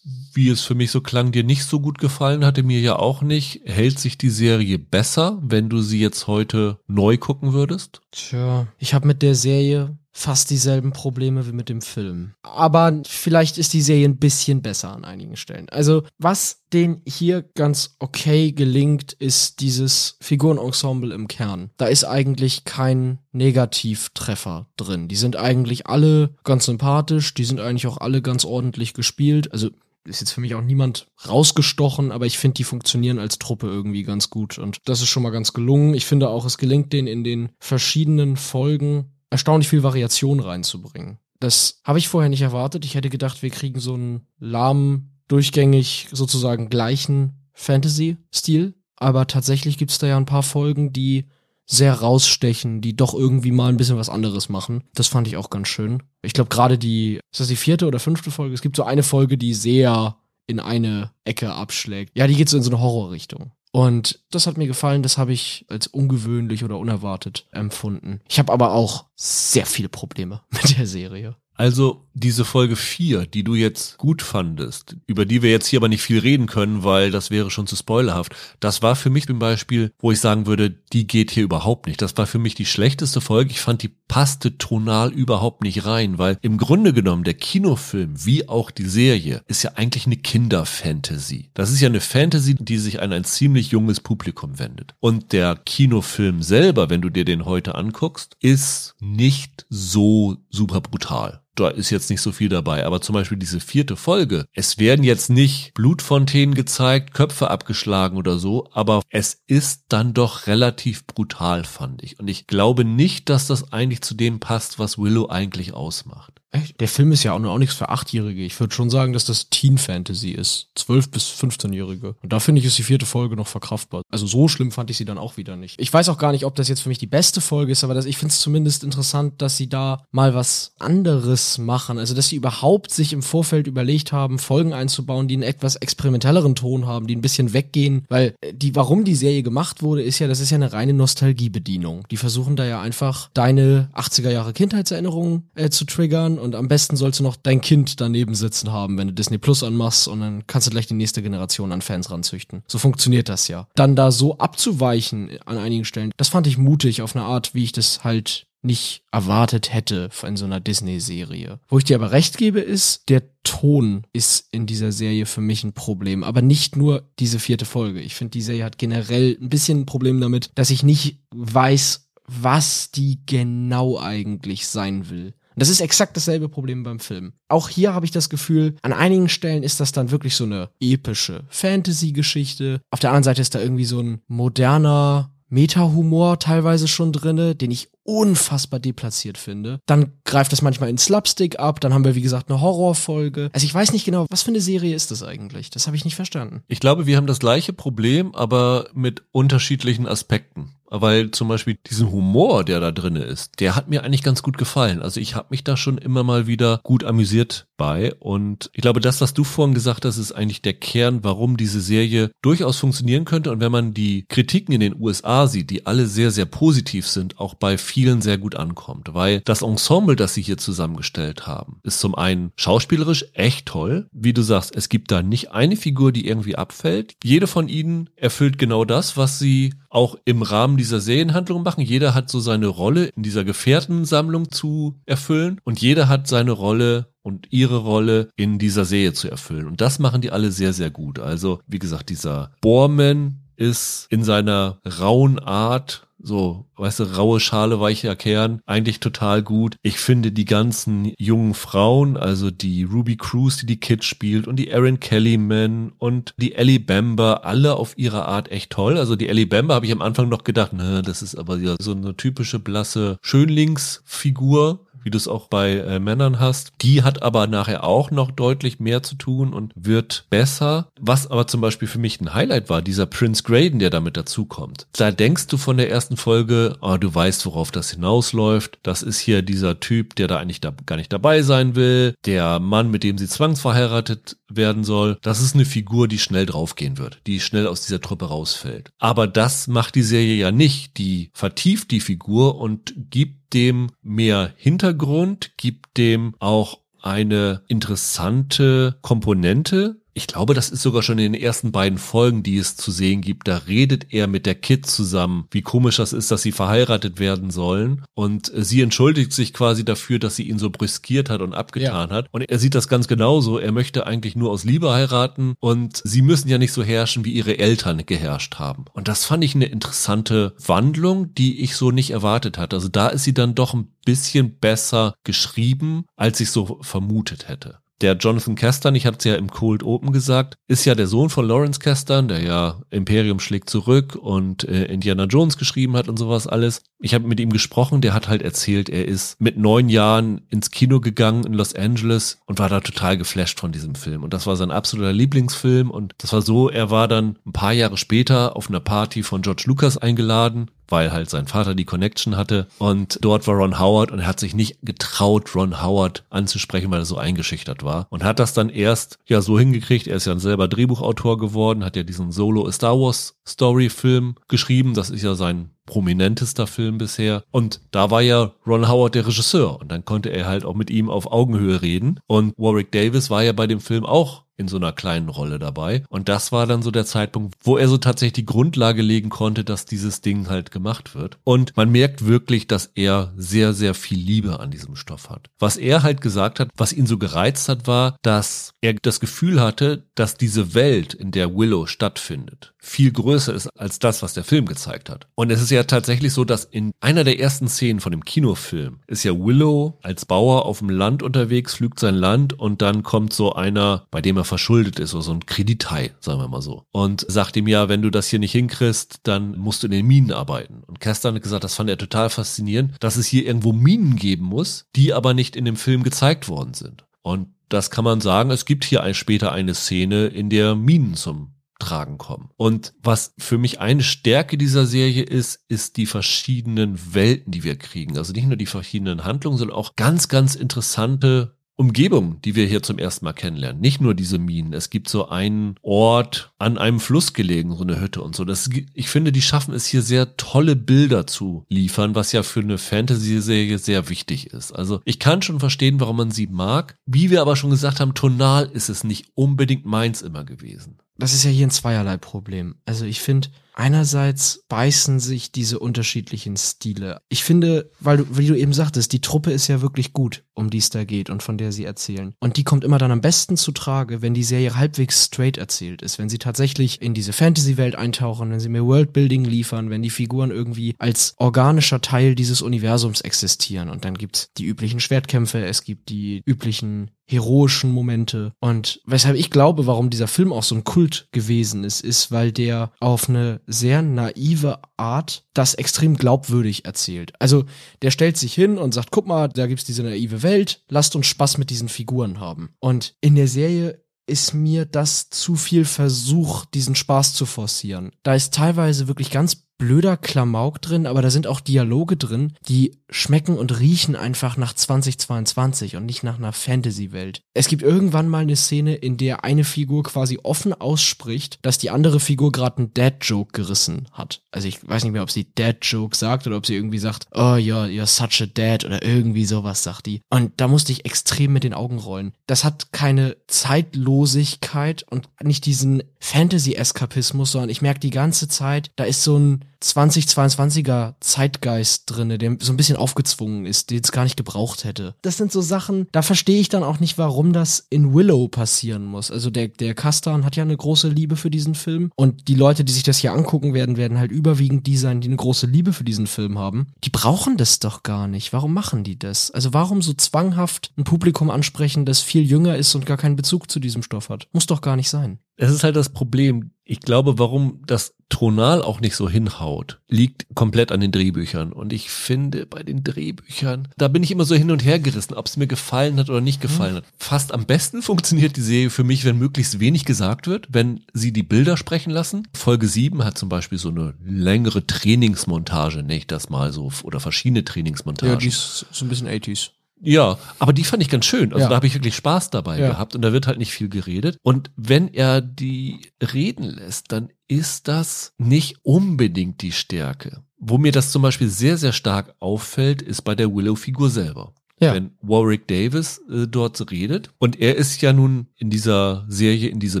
wie es für mich so klang, dir nicht so gut gefallen hatte, mir ja auch nicht, hält sich die Serie besser, wenn du sie jetzt heute neu gucken würdest? Tja, ich habe mit der Serie fast dieselben Probleme wie mit dem Film. Aber vielleicht ist die Serie ein bisschen besser an einigen Stellen. Also, was den hier ganz okay gelingt, ist dieses Figurenensemble im Kern. Da ist eigentlich kein Negativtreffer drin. Die sind eigentlich alle ganz sympathisch, die sind eigentlich auch alle ganz ordentlich gespielt. Also ist jetzt für mich auch niemand rausgestochen, aber ich finde, die funktionieren als Truppe irgendwie ganz gut. Und das ist schon mal ganz gelungen. Ich finde auch, es gelingt denen in den verschiedenen Folgen erstaunlich viel Variation reinzubringen. Das habe ich vorher nicht erwartet. Ich hätte gedacht, wir kriegen so einen lahmen, durchgängig sozusagen gleichen Fantasy-Stil. Aber tatsächlich gibt es da ja ein paar Folgen, die sehr rausstechen, die doch irgendwie mal ein bisschen was anderes machen. Das fand ich auch ganz schön. Ich glaube gerade die, ist das die vierte oder fünfte Folge? Es gibt so eine Folge, die sehr in eine Ecke abschlägt. Ja, die geht so in so eine Horrorrichtung. Und das hat mir gefallen, das habe ich als ungewöhnlich oder unerwartet empfunden. Ich habe aber auch sehr viele Probleme mit der Serie. Also diese Folge 4, die du jetzt gut fandest, über die wir jetzt hier aber nicht viel reden können, weil das wäre schon zu spoilerhaft, das war für mich zum Beispiel, wo ich sagen würde, die geht hier überhaupt nicht. Das war für mich die schlechteste Folge. Ich fand, die passte tonal überhaupt nicht rein, weil im Grunde genommen der Kinofilm wie auch die Serie ist ja eigentlich eine Kinderfantasy. Das ist ja eine Fantasy, die sich an ein ziemlich junges Publikum wendet. Und der Kinofilm selber, wenn du dir den heute anguckst, ist nicht so super brutal da ist jetzt nicht so viel dabei. Aber zum Beispiel diese vierte Folge. Es werden jetzt nicht Blutfontänen gezeigt, Köpfe abgeschlagen oder so, aber es ist dann doch relativ brutal, fand ich. Und ich glaube nicht, dass das eigentlich zu dem passt, was Willow eigentlich ausmacht. Echt? Der Film ist ja auch, auch nichts für Achtjährige. Ich würde schon sagen, dass das Teen Fantasy ist. Zwölf bis 15-Jährige. Und da finde ich, ist die vierte Folge noch verkraftbar. Also so schlimm fand ich sie dann auch wieder nicht. Ich weiß auch gar nicht, ob das jetzt für mich die beste Folge ist, aber das, ich finde es zumindest interessant, dass sie da mal was anderes machen. Also, dass sie überhaupt sich im Vorfeld überlegt haben, Folgen einzubauen, die einen etwas experimentelleren Ton haben, die ein bisschen weggehen. Weil äh, die, warum die Serie gemacht wurde, ist ja, das ist ja eine reine Nostalgiebedienung. Die versuchen da ja einfach deine 80er Jahre Kindheitserinnerungen äh, zu triggern und am besten sollst du noch dein Kind daneben sitzen haben, wenn du Disney Plus anmachst und dann kannst du gleich die nächste Generation an Fans ranzüchten. So funktioniert das ja. Dann da so abzuweichen an einigen Stellen, das fand ich mutig auf eine Art, wie ich das halt nicht erwartet hätte in so einer Disney-Serie. Wo ich dir aber recht gebe, ist, der Ton ist in dieser Serie für mich ein Problem. Aber nicht nur diese vierte Folge. Ich finde, die Serie hat generell ein bisschen ein Problem damit, dass ich nicht weiß, was die genau eigentlich sein will. Das ist exakt dasselbe Problem beim Film. Auch hier habe ich das Gefühl, an einigen Stellen ist das dann wirklich so eine epische Fantasy-Geschichte. Auf der anderen Seite ist da irgendwie so ein moderner Meta-Humor teilweise schon drinne, den ich unfassbar deplatziert finde. Dann greift das manchmal in Slapstick ab, dann haben wir wie gesagt eine Horrorfolge. Also ich weiß nicht genau, was für eine Serie ist das eigentlich? Das habe ich nicht verstanden. Ich glaube, wir haben das gleiche Problem, aber mit unterschiedlichen Aspekten weil zum Beispiel diesen Humor, der da drinne ist, der hat mir eigentlich ganz gut gefallen. Also ich habe mich da schon immer mal wieder gut amüsiert bei und ich glaube, das, was du vorhin gesagt hast, ist eigentlich der Kern, warum diese Serie durchaus funktionieren könnte und wenn man die Kritiken in den USA sieht, die alle sehr, sehr positiv sind, auch bei vielen sehr gut ankommt, weil das Ensemble, das sie hier zusammengestellt haben, ist zum einen schauspielerisch echt toll. Wie du sagst, es gibt da nicht eine Figur, die irgendwie abfällt. Jede von ihnen erfüllt genau das, was sie auch im Rahmen dieser Serienhandlung machen. Jeder hat so seine Rolle in dieser Gefährtensammlung zu erfüllen und jeder hat seine Rolle und ihre Rolle in dieser Serie zu erfüllen. Und das machen die alle sehr, sehr gut. Also, wie gesagt, dieser Borman ist in seiner rauen Art so, weißt du, raue Schale, weicher Kern, eigentlich total gut. Ich finde die ganzen jungen Frauen, also die Ruby Cruz, die die Kids spielt und die Erin Kellyman und die Ellie Bamber, alle auf ihre Art echt toll. Also die Ellie Bamber habe ich am Anfang noch gedacht, ne, das ist aber ja so eine typische blasse Schönlingsfigur wie du es auch bei äh, Männern hast. Die hat aber nachher auch noch deutlich mehr zu tun und wird besser. Was aber zum Beispiel für mich ein Highlight war, dieser Prince Graydon, der damit dazukommt. Da denkst du von der ersten Folge, oh, du weißt, worauf das hinausläuft. Das ist hier dieser Typ, der da eigentlich da gar nicht dabei sein will. Der Mann, mit dem sie zwangsverheiratet werden soll. Das ist eine Figur, die schnell draufgehen wird, die schnell aus dieser Truppe rausfällt. Aber das macht die Serie ja nicht. Die vertieft die Figur und gibt dem mehr Hintergrund, gibt dem auch eine interessante Komponente, ich glaube, das ist sogar schon in den ersten beiden Folgen, die es zu sehen gibt. Da redet er mit der Kid zusammen, wie komisch das ist, dass sie verheiratet werden sollen. Und äh, sie entschuldigt sich quasi dafür, dass sie ihn so brüskiert hat und abgetan ja. hat. Und er sieht das ganz genauso. Er möchte eigentlich nur aus Liebe heiraten und sie müssen ja nicht so herrschen, wie ihre Eltern geherrscht haben. Und das fand ich eine interessante Wandlung, die ich so nicht erwartet hatte. Also da ist sie dann doch ein bisschen besser geschrieben, als ich so vermutet hätte. Der Jonathan Castan, ich hatte es ja im Cold Open gesagt, ist ja der Sohn von Lawrence Castan, der ja Imperium schlägt zurück und äh, Indiana Jones geschrieben hat und sowas alles. Ich habe mit ihm gesprochen, der hat halt erzählt, er ist mit neun Jahren ins Kino gegangen in Los Angeles und war da total geflasht von diesem Film. Und das war sein absoluter Lieblingsfilm. Und das war so, er war dann ein paar Jahre später auf einer Party von George Lucas eingeladen weil halt sein Vater die Connection hatte. Und dort war Ron Howard und er hat sich nicht getraut, Ron Howard anzusprechen, weil er so eingeschüchtert war. Und hat das dann erst ja so hingekriegt. Er ist ja selber Drehbuchautor geworden, hat ja diesen Solo Star Wars Story Film geschrieben. Das ist ja sein prominentester Film bisher. Und da war ja Ron Howard der Regisseur und dann konnte er halt auch mit ihm auf Augenhöhe reden. Und Warwick Davis war ja bei dem Film auch in so einer kleinen Rolle dabei. Und das war dann so der Zeitpunkt, wo er so tatsächlich die Grundlage legen konnte, dass dieses Ding halt gemacht wird. Und man merkt wirklich, dass er sehr, sehr viel Liebe an diesem Stoff hat. Was er halt gesagt hat, was ihn so gereizt hat, war, dass er das Gefühl hatte, dass diese Welt, in der Willow stattfindet, viel größer ist als das, was der Film gezeigt hat. Und es ist ja tatsächlich so, dass in einer der ersten Szenen von dem Kinofilm ist ja Willow als Bauer auf dem Land unterwegs, flügt sein Land und dann kommt so einer, bei dem er verschuldet ist, oder so ein Kredithai, sagen wir mal so, und sagt ihm ja, wenn du das hier nicht hinkriegst, dann musst du in den Minen arbeiten. Und Kestan hat gesagt, das fand er total faszinierend, dass es hier irgendwo Minen geben muss, die aber nicht in dem Film gezeigt worden sind. Und das kann man sagen, es gibt hier ein, später eine Szene, in der Minen zum tragen kommen. Und was für mich eine Stärke dieser Serie ist, ist die verschiedenen Welten, die wir kriegen. Also nicht nur die verschiedenen Handlungen, sondern auch ganz, ganz interessante Umgebung, die wir hier zum ersten Mal kennenlernen. Nicht nur diese Minen. Es gibt so einen Ort an einem Fluss gelegen, so eine Hütte und so. Das, ich finde, die schaffen es hier sehr tolle Bilder zu liefern, was ja für eine Fantasy-Serie sehr wichtig ist. Also ich kann schon verstehen, warum man sie mag. Wie wir aber schon gesagt haben, tonal ist es nicht unbedingt meins immer gewesen das ist ja hier ein zweierlei Problem. Also ich finde, einerseits beißen sich diese unterschiedlichen Stile. Ich finde, weil du, wie du eben sagtest, die Truppe ist ja wirklich gut, um die es da geht und von der sie erzählen. Und die kommt immer dann am besten zu Trage, wenn die Serie halbwegs straight erzählt ist, wenn sie tatsächlich in diese Fantasy-Welt eintauchen, wenn sie mir Worldbuilding liefern, wenn die Figuren irgendwie als organischer Teil dieses Universums existieren. Und dann gibt's die üblichen Schwertkämpfe, es gibt die üblichen heroischen Momente. Und weshalb ich glaube, warum dieser Film auch so ein Kult gewesen ist, ist, weil der auf eine sehr naive Art das extrem glaubwürdig erzählt. Also der stellt sich hin und sagt, guck mal, da gibt's diese naive Welt, lasst uns Spaß mit diesen Figuren haben. Und in der Serie ist mir das zu viel Versuch, diesen Spaß zu forcieren. Da ist teilweise wirklich ganz blöder Klamauk drin, aber da sind auch Dialoge drin, die schmecken und riechen einfach nach 2022 und nicht nach einer Fantasy-Welt. Es gibt irgendwann mal eine Szene, in der eine Figur quasi offen ausspricht, dass die andere Figur gerade einen Dad-Joke gerissen hat. Also ich weiß nicht mehr, ob sie Dad-Joke sagt oder ob sie irgendwie sagt, oh, you're, you're such a dad oder irgendwie sowas sagt die. Und da musste ich extrem mit den Augen rollen. Das hat keine Zeitlosigkeit und nicht diesen Fantasy-Eskapismus, sondern ich merke die ganze Zeit, da ist so ein 2022er Zeitgeist drinne, der so ein bisschen aufgezwungen ist, den es gar nicht gebraucht hätte. Das sind so Sachen, da verstehe ich dann auch nicht, warum das in Willow passieren muss. Also der, der Kastan hat ja eine große Liebe für diesen Film und die Leute, die sich das hier angucken werden, werden halt überwiegend die sein, die eine große Liebe für diesen Film haben. Die brauchen das doch gar nicht. Warum machen die das? Also warum so zwanghaft ein Publikum ansprechen, das viel jünger ist und gar keinen Bezug zu diesem Stoff hat? Muss doch gar nicht sein. Es ist halt das Problem. Ich glaube, warum das tonal auch nicht so hinhaut, liegt komplett an den Drehbüchern. Und ich finde, bei den Drehbüchern, da bin ich immer so hin und her gerissen, ob es mir gefallen hat oder nicht gefallen mhm. hat. Fast am besten funktioniert die Serie für mich, wenn möglichst wenig gesagt wird, wenn sie die Bilder sprechen lassen. Folge 7 hat zum Beispiel so eine längere Trainingsmontage, ich das mal so, oder verschiedene Trainingsmontagen. Ja, die ist so ein bisschen 80s. Ja, aber die fand ich ganz schön. Also ja. da habe ich wirklich Spaß dabei ja. gehabt und da wird halt nicht viel geredet. Und wenn er die reden lässt, dann ist das nicht unbedingt die Stärke. Wo mir das zum Beispiel sehr, sehr stark auffällt, ist bei der Willow-Figur selber ja. wenn Warwick Davis äh, dort redet. Und er ist ja nun in dieser Serie in diese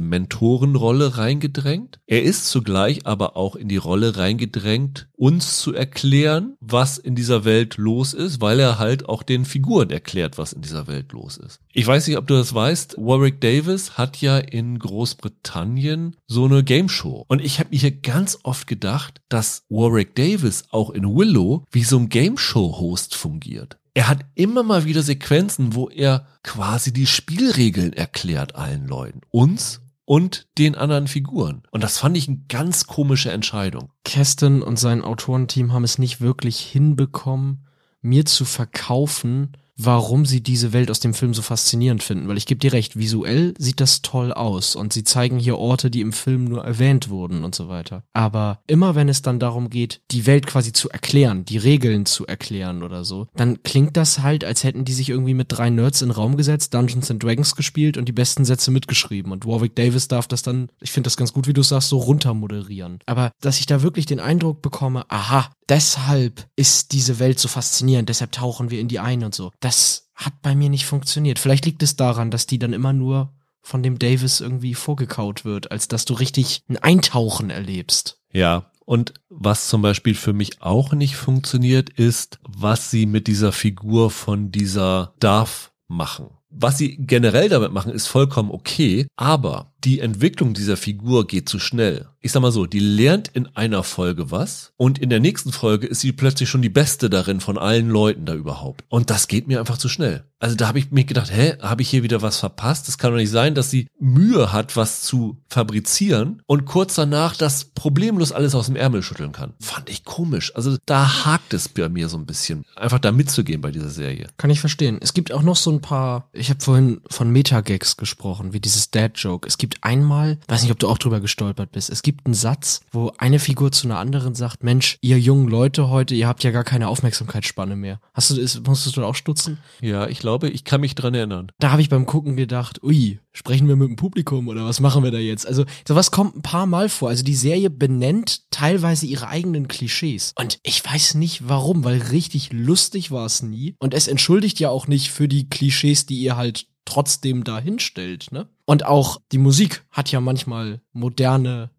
Mentorenrolle reingedrängt. Er ist zugleich aber auch in die Rolle reingedrängt, uns zu erklären, was in dieser Welt los ist, weil er halt auch den Figuren erklärt, was in dieser Welt los ist. Ich weiß nicht, ob du das weißt, Warwick Davis hat ja in Großbritannien so eine Game Show. Und ich habe mir hier ganz oft gedacht, dass Warwick Davis auch in Willow wie so ein Game Show Host fungiert er hat immer mal wieder Sequenzen, wo er quasi die Spielregeln erklärt allen Leuten. Uns und den anderen Figuren. Und das fand ich eine ganz komische Entscheidung. Keston und sein Autorenteam haben es nicht wirklich hinbekommen, mir zu verkaufen, warum sie diese Welt aus dem Film so faszinierend finden. Weil ich gebe dir recht, visuell sieht das toll aus und sie zeigen hier Orte, die im Film nur erwähnt wurden und so weiter. Aber immer wenn es dann darum geht, die Welt quasi zu erklären, die Regeln zu erklären oder so, dann klingt das halt, als hätten die sich irgendwie mit drei Nerds in den Raum gesetzt, Dungeons and Dragons gespielt und die besten Sätze mitgeschrieben. Und Warwick Davis darf das dann, ich finde das ganz gut, wie du sagst, so runtermoderieren. Aber dass ich da wirklich den Eindruck bekomme, aha, deshalb ist diese Welt so faszinierend, deshalb tauchen wir in die ein und so. Das hat bei mir nicht funktioniert. Vielleicht liegt es daran, dass die dann immer nur von dem Davis irgendwie vorgekaut wird, als dass du richtig ein Eintauchen erlebst. Ja, und was zum Beispiel für mich auch nicht funktioniert, ist, was sie mit dieser Figur von dieser Darf machen. Was sie generell damit machen, ist vollkommen okay, aber die Entwicklung dieser Figur geht zu schnell. Ich sag mal so, die lernt in einer Folge was und in der nächsten Folge ist sie plötzlich schon die beste darin von allen Leuten da überhaupt. Und das geht mir einfach zu schnell. Also da habe ich mir gedacht, hä, habe ich hier wieder was verpasst? Es kann doch nicht sein, dass sie Mühe hat, was zu fabrizieren und kurz danach das problemlos alles aus dem Ärmel schütteln kann. Fand ich komisch. Also da hakt es bei mir so ein bisschen, einfach da mitzugehen bei dieser Serie. Kann ich verstehen. Es gibt auch noch so ein paar, ich habe vorhin von Metagags gesprochen, wie dieses Dad-Joke. Es gibt einmal, weiß nicht, ob du auch drüber gestolpert bist, es gibt einen Satz, wo eine Figur zu einer anderen sagt, Mensch, ihr jungen Leute heute, ihr habt ja gar keine Aufmerksamkeitsspanne mehr. Hast du, ist, musstest du da auch stutzen? Ja, ich glaube, ich kann mich dran erinnern. Da habe ich beim Gucken gedacht, ui, sprechen wir mit dem Publikum oder was machen wir da jetzt? Also sowas kommt ein paar Mal vor. Also die Serie benennt teilweise ihre eigenen Klischees. Und ich weiß nicht warum, weil richtig lustig war es nie. Und es entschuldigt ja auch nicht für die Klischees, die ihr halt trotzdem dahin stellt, ne? Und auch die Musik hat ja manchmal moderne.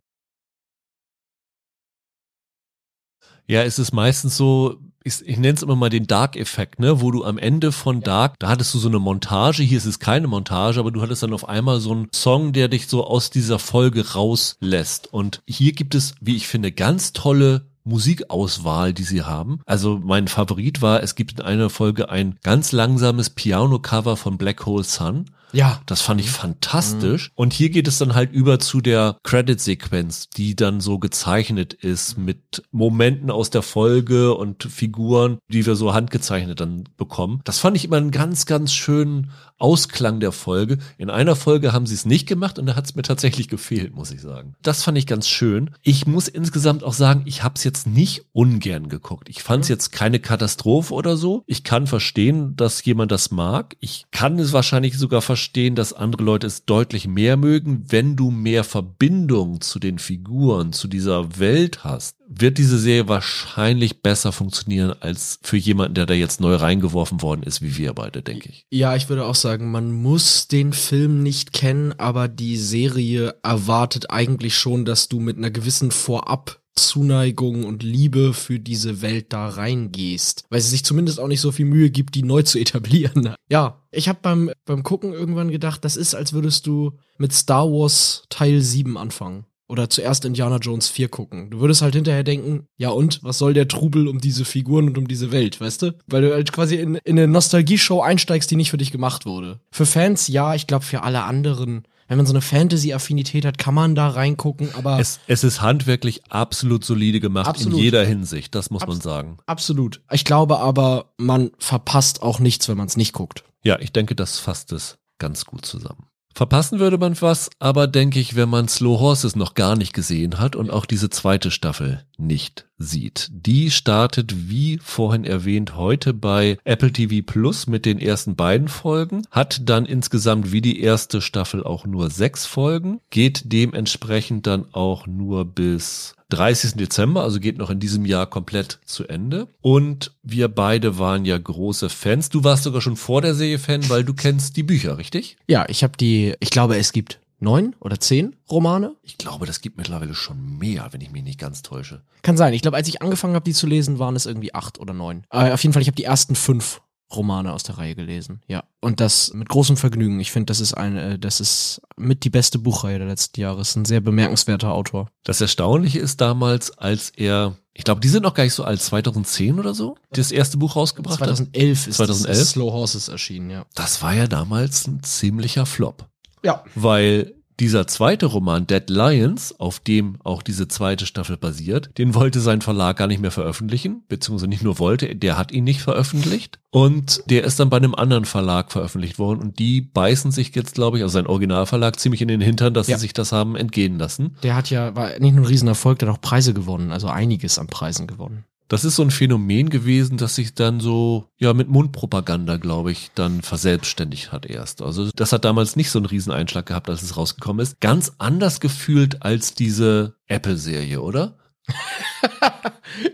Ja, es ist meistens so, ich, ich nenne es immer mal den Dark-Effekt, ne, wo du am Ende von Dark, da hattest du so eine Montage, hier ist es keine Montage, aber du hattest dann auf einmal so einen Song, der dich so aus dieser Folge rauslässt. Und hier gibt es, wie ich finde, ganz tolle Musikauswahl, die sie haben. Also mein Favorit war, es gibt in einer Folge ein ganz langsames Piano-Cover von Black Hole Sun. Ja. Das fand ich fantastisch. Und hier geht es dann halt über zu der Credit-Sequenz, die dann so gezeichnet ist mit Momenten aus der Folge und Figuren, die wir so handgezeichnet dann bekommen. Das fand ich immer einen ganz, ganz schönen Ausklang der Folge. In einer Folge haben sie es nicht gemacht und da hat es mir tatsächlich gefehlt, muss ich sagen. Das fand ich ganz schön. Ich muss insgesamt auch sagen, ich habe es jetzt nicht ungern geguckt. Ich fand es jetzt keine Katastrophe oder so. Ich kann verstehen, dass jemand das mag. Ich kann es wahrscheinlich sogar verstehen, dass andere Leute es deutlich mehr mögen, wenn du mehr Verbindung zu den Figuren, zu dieser Welt hast wird diese Serie wahrscheinlich besser funktionieren als für jemanden, der da jetzt neu reingeworfen worden ist, wie wir beide, denke ich. Ja, ich würde auch sagen, man muss den Film nicht kennen, aber die Serie erwartet eigentlich schon, dass du mit einer gewissen Vorab Zuneigung und Liebe für diese Welt da reingehst, weil sie sich zumindest auch nicht so viel Mühe gibt, die neu zu etablieren. Ja, ich habe beim beim Gucken irgendwann gedacht, das ist, als würdest du mit Star Wars Teil 7 anfangen oder zuerst Indiana Jones 4 gucken. Du würdest halt hinterher denken, ja und, was soll der Trubel um diese Figuren und um diese Welt, weißt du? Weil du halt quasi in, in eine Nostalgie-Show einsteigst, die nicht für dich gemacht wurde. Für Fans ja, ich glaube für alle anderen. Wenn man so eine Fantasy-Affinität hat, kann man da reingucken, aber. Es, es ist handwerklich absolut solide gemacht Absolut. in jeder Hinsicht, das muss Abs- man sagen. Absolut. Ich glaube aber, man verpasst auch nichts, wenn man es nicht guckt. Ja, ich denke, das fasst es ganz gut zusammen. Verpassen würde man was, aber denke ich, wenn man Slow Horses noch gar nicht gesehen hat und auch diese zweite Staffel nicht sieht. Die startet, wie vorhin erwähnt, heute bei Apple TV Plus mit den ersten beiden Folgen, hat dann insgesamt wie die erste Staffel auch nur sechs Folgen, geht dementsprechend dann auch nur bis 30. Dezember, also geht noch in diesem Jahr komplett zu Ende. Und wir beide waren ja große Fans. Du warst sogar schon vor der Serie Fan, weil du kennst die Bücher, richtig? Ja, ich habe die, ich glaube, es gibt neun oder zehn Romane. Ich glaube, das gibt mittlerweile schon mehr, wenn ich mich nicht ganz täusche. Kann sein. Ich glaube, als ich angefangen habe, die zu lesen, waren es irgendwie acht oder neun. Aber auf jeden Fall, ich habe die ersten fünf Romane aus der Reihe gelesen. Ja. Und das mit großem Vergnügen. Ich finde, das ist ein, äh, das ist mit die beste Buchreihe der letzten Jahre. Ist ein sehr bemerkenswerter Autor. Das Erstaunliche ist damals, als er, ich glaube, die sind noch gar nicht so alt, 2010 oder so, das erste Buch rausgebracht hat. 2011 ist 2011? Das Slow Horses erschienen, ja. Das war ja damals ein ziemlicher Flop. Ja. weil dieser zweite Roman, Dead Lions, auf dem auch diese zweite Staffel basiert, den wollte sein Verlag gar nicht mehr veröffentlichen, beziehungsweise nicht nur wollte, der hat ihn nicht veröffentlicht. Und der ist dann bei einem anderen Verlag veröffentlicht worden und die beißen sich jetzt, glaube ich, also sein Originalverlag ziemlich in den Hintern, dass Ja. sie sich das haben entgehen lassen. Der hat ja, war nicht nur ein Riesenerfolg, der hat auch Preise gewonnen, also einiges an Preisen gewonnen. Das ist so ein Phänomen gewesen, das sich dann so, ja, mit Mundpropaganda, glaube ich, dann verselbstständigt hat erst. Also das hat damals nicht so einen Rieseneinschlag gehabt, als es rausgekommen ist. Ganz anders gefühlt als diese Apple-Serie, oder?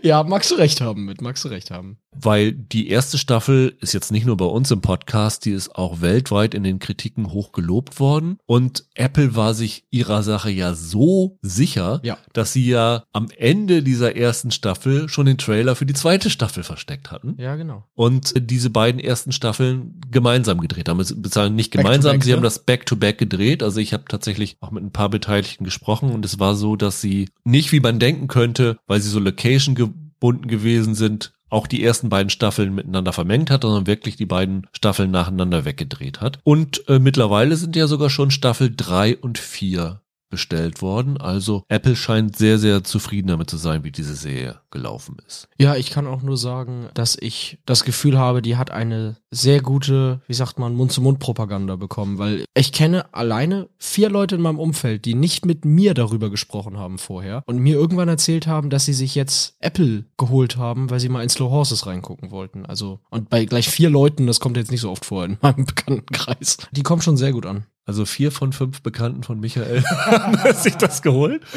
Ja, magst du recht haben mit, magst du recht haben. Weil die erste Staffel ist jetzt nicht nur bei uns im Podcast, die ist auch weltweit in den Kritiken hoch gelobt worden. Und Apple war sich ihrer Sache ja so sicher, Ja. dass sie ja am Ende dieser ersten Staffel schon den Trailer für die zweite Staffel versteckt hatten. Ja, genau. und diese beiden ersten Staffeln gemeinsam gedreht haben. Beziehungsweise nicht Back to gemeinsam, back, sie haben ne? das Back-to-Back gedreht. Also ich habe tatsächlich auch mit ein paar Beteiligten gesprochen und es war so, dass sie nicht, wie man denken könnte, weil sie so Location gebunden gewesen sind, auch die ersten beiden Staffeln miteinander vermengt hat, sondern wirklich die beiden Staffeln nacheinander weggedreht hat. Und äh, mittlerweile sind ja sogar schon Staffel drei und vier bestellt worden. Also Apple scheint sehr, sehr zufrieden damit zu sein, wie diese Serie gelaufen ist. Ja, ich kann auch nur sagen, dass ich das Gefühl habe, die hat eine sehr gute, wie sagt man, Mund-zu-Mund-Propaganda bekommen, weil ich kenne alleine vier Leute in meinem Umfeld, die nicht mit mir darüber gesprochen haben vorher und mir irgendwann erzählt haben, dass sie sich jetzt Apple geholt haben, weil sie mal in Slow Horses reingucken wollten. Also, und bei gleich vier Leuten, das kommt jetzt nicht so oft vor in meinem Bekanntenkreis. Die kommen schon sehr gut an. Also vier von fünf Bekannten von Michael haben sich das geholt.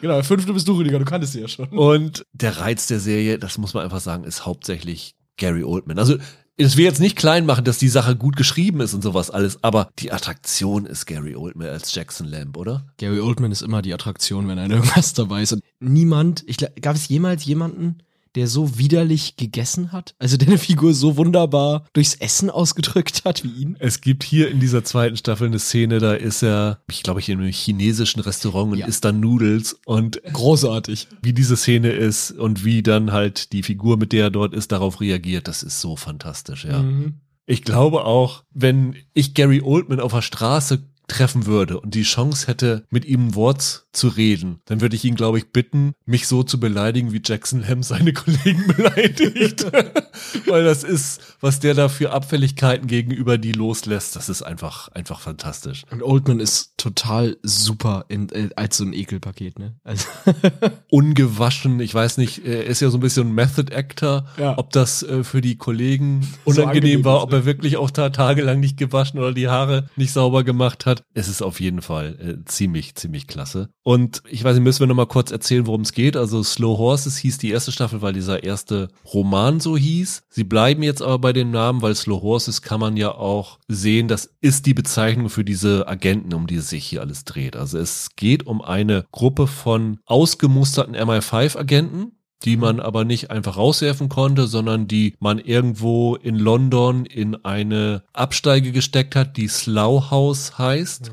Genau, fünfte bist du, Rüdiger, du kanntest sie ja schon. Und der Reiz der Serie, das muss man einfach sagen, ist hauptsächlich Gary Oldman. Also es will jetzt nicht klein machen, dass die Sache gut geschrieben ist und sowas alles, aber die Attraktion ist Gary Oldman als Jackson Lamb, oder? Gary Oldman ist immer die Attraktion, wenn er in irgendwas dabei ist. Und niemand, ich gab es jemals jemanden, der so widerlich gegessen hat? Also der eine Figur so wunderbar durchs Essen ausgedrückt hat wie ihn? Es gibt hier in dieser zweiten Staffel eine Szene, da ist er, ich glaube, ich in einem chinesischen Restaurant und Ja. isst dann Nudels und Großartig. wie diese Szene ist und wie dann halt die Figur, mit der er dort ist, darauf reagiert, das ist so fantastisch, ja. Mhm. Ich glaube auch, wenn ich Gary Oldman auf der Straße treffen würde und die Chance hätte, mit ihm ein Wort zu reden, dann würde ich ihn, glaube ich, bitten, mich so zu beleidigen, wie Jackson Lamb seine Kollegen beleidigt. Weil das ist, was der da für Abfälligkeiten gegenüber die loslässt, das ist einfach, einfach fantastisch. Und Oldman ist total super in, äh, als so ein Ekelpaket, ne? Also, Ungewaschen, ich weiß nicht, er ist ja so ein bisschen ein Method Actor, Ja. ob das äh, für die Kollegen So unangenehm angenehm war, ob er wirklich auch da tagelang nicht gewaschen oder die Haare nicht sauber gemacht hat. Es ist auf jeden Fall äh, ziemlich, ziemlich klasse. Und ich weiß nicht, müssen wir noch mal kurz erzählen, worum es geht. Also Slow Horses hieß die erste Staffel, weil dieser erste Roman so hieß. Sie bleiben jetzt aber bei dem Namen, weil Slow Horses kann man ja auch sehen, das ist die Bezeichnung für diese Agenten, um die es sich hier alles dreht. Also es geht um eine Gruppe von ausgemusterten MI5-Agenten, die man aber nicht einfach rauswerfen konnte, sondern die man irgendwo in London in eine Absteige gesteckt hat, die Slough House heißt.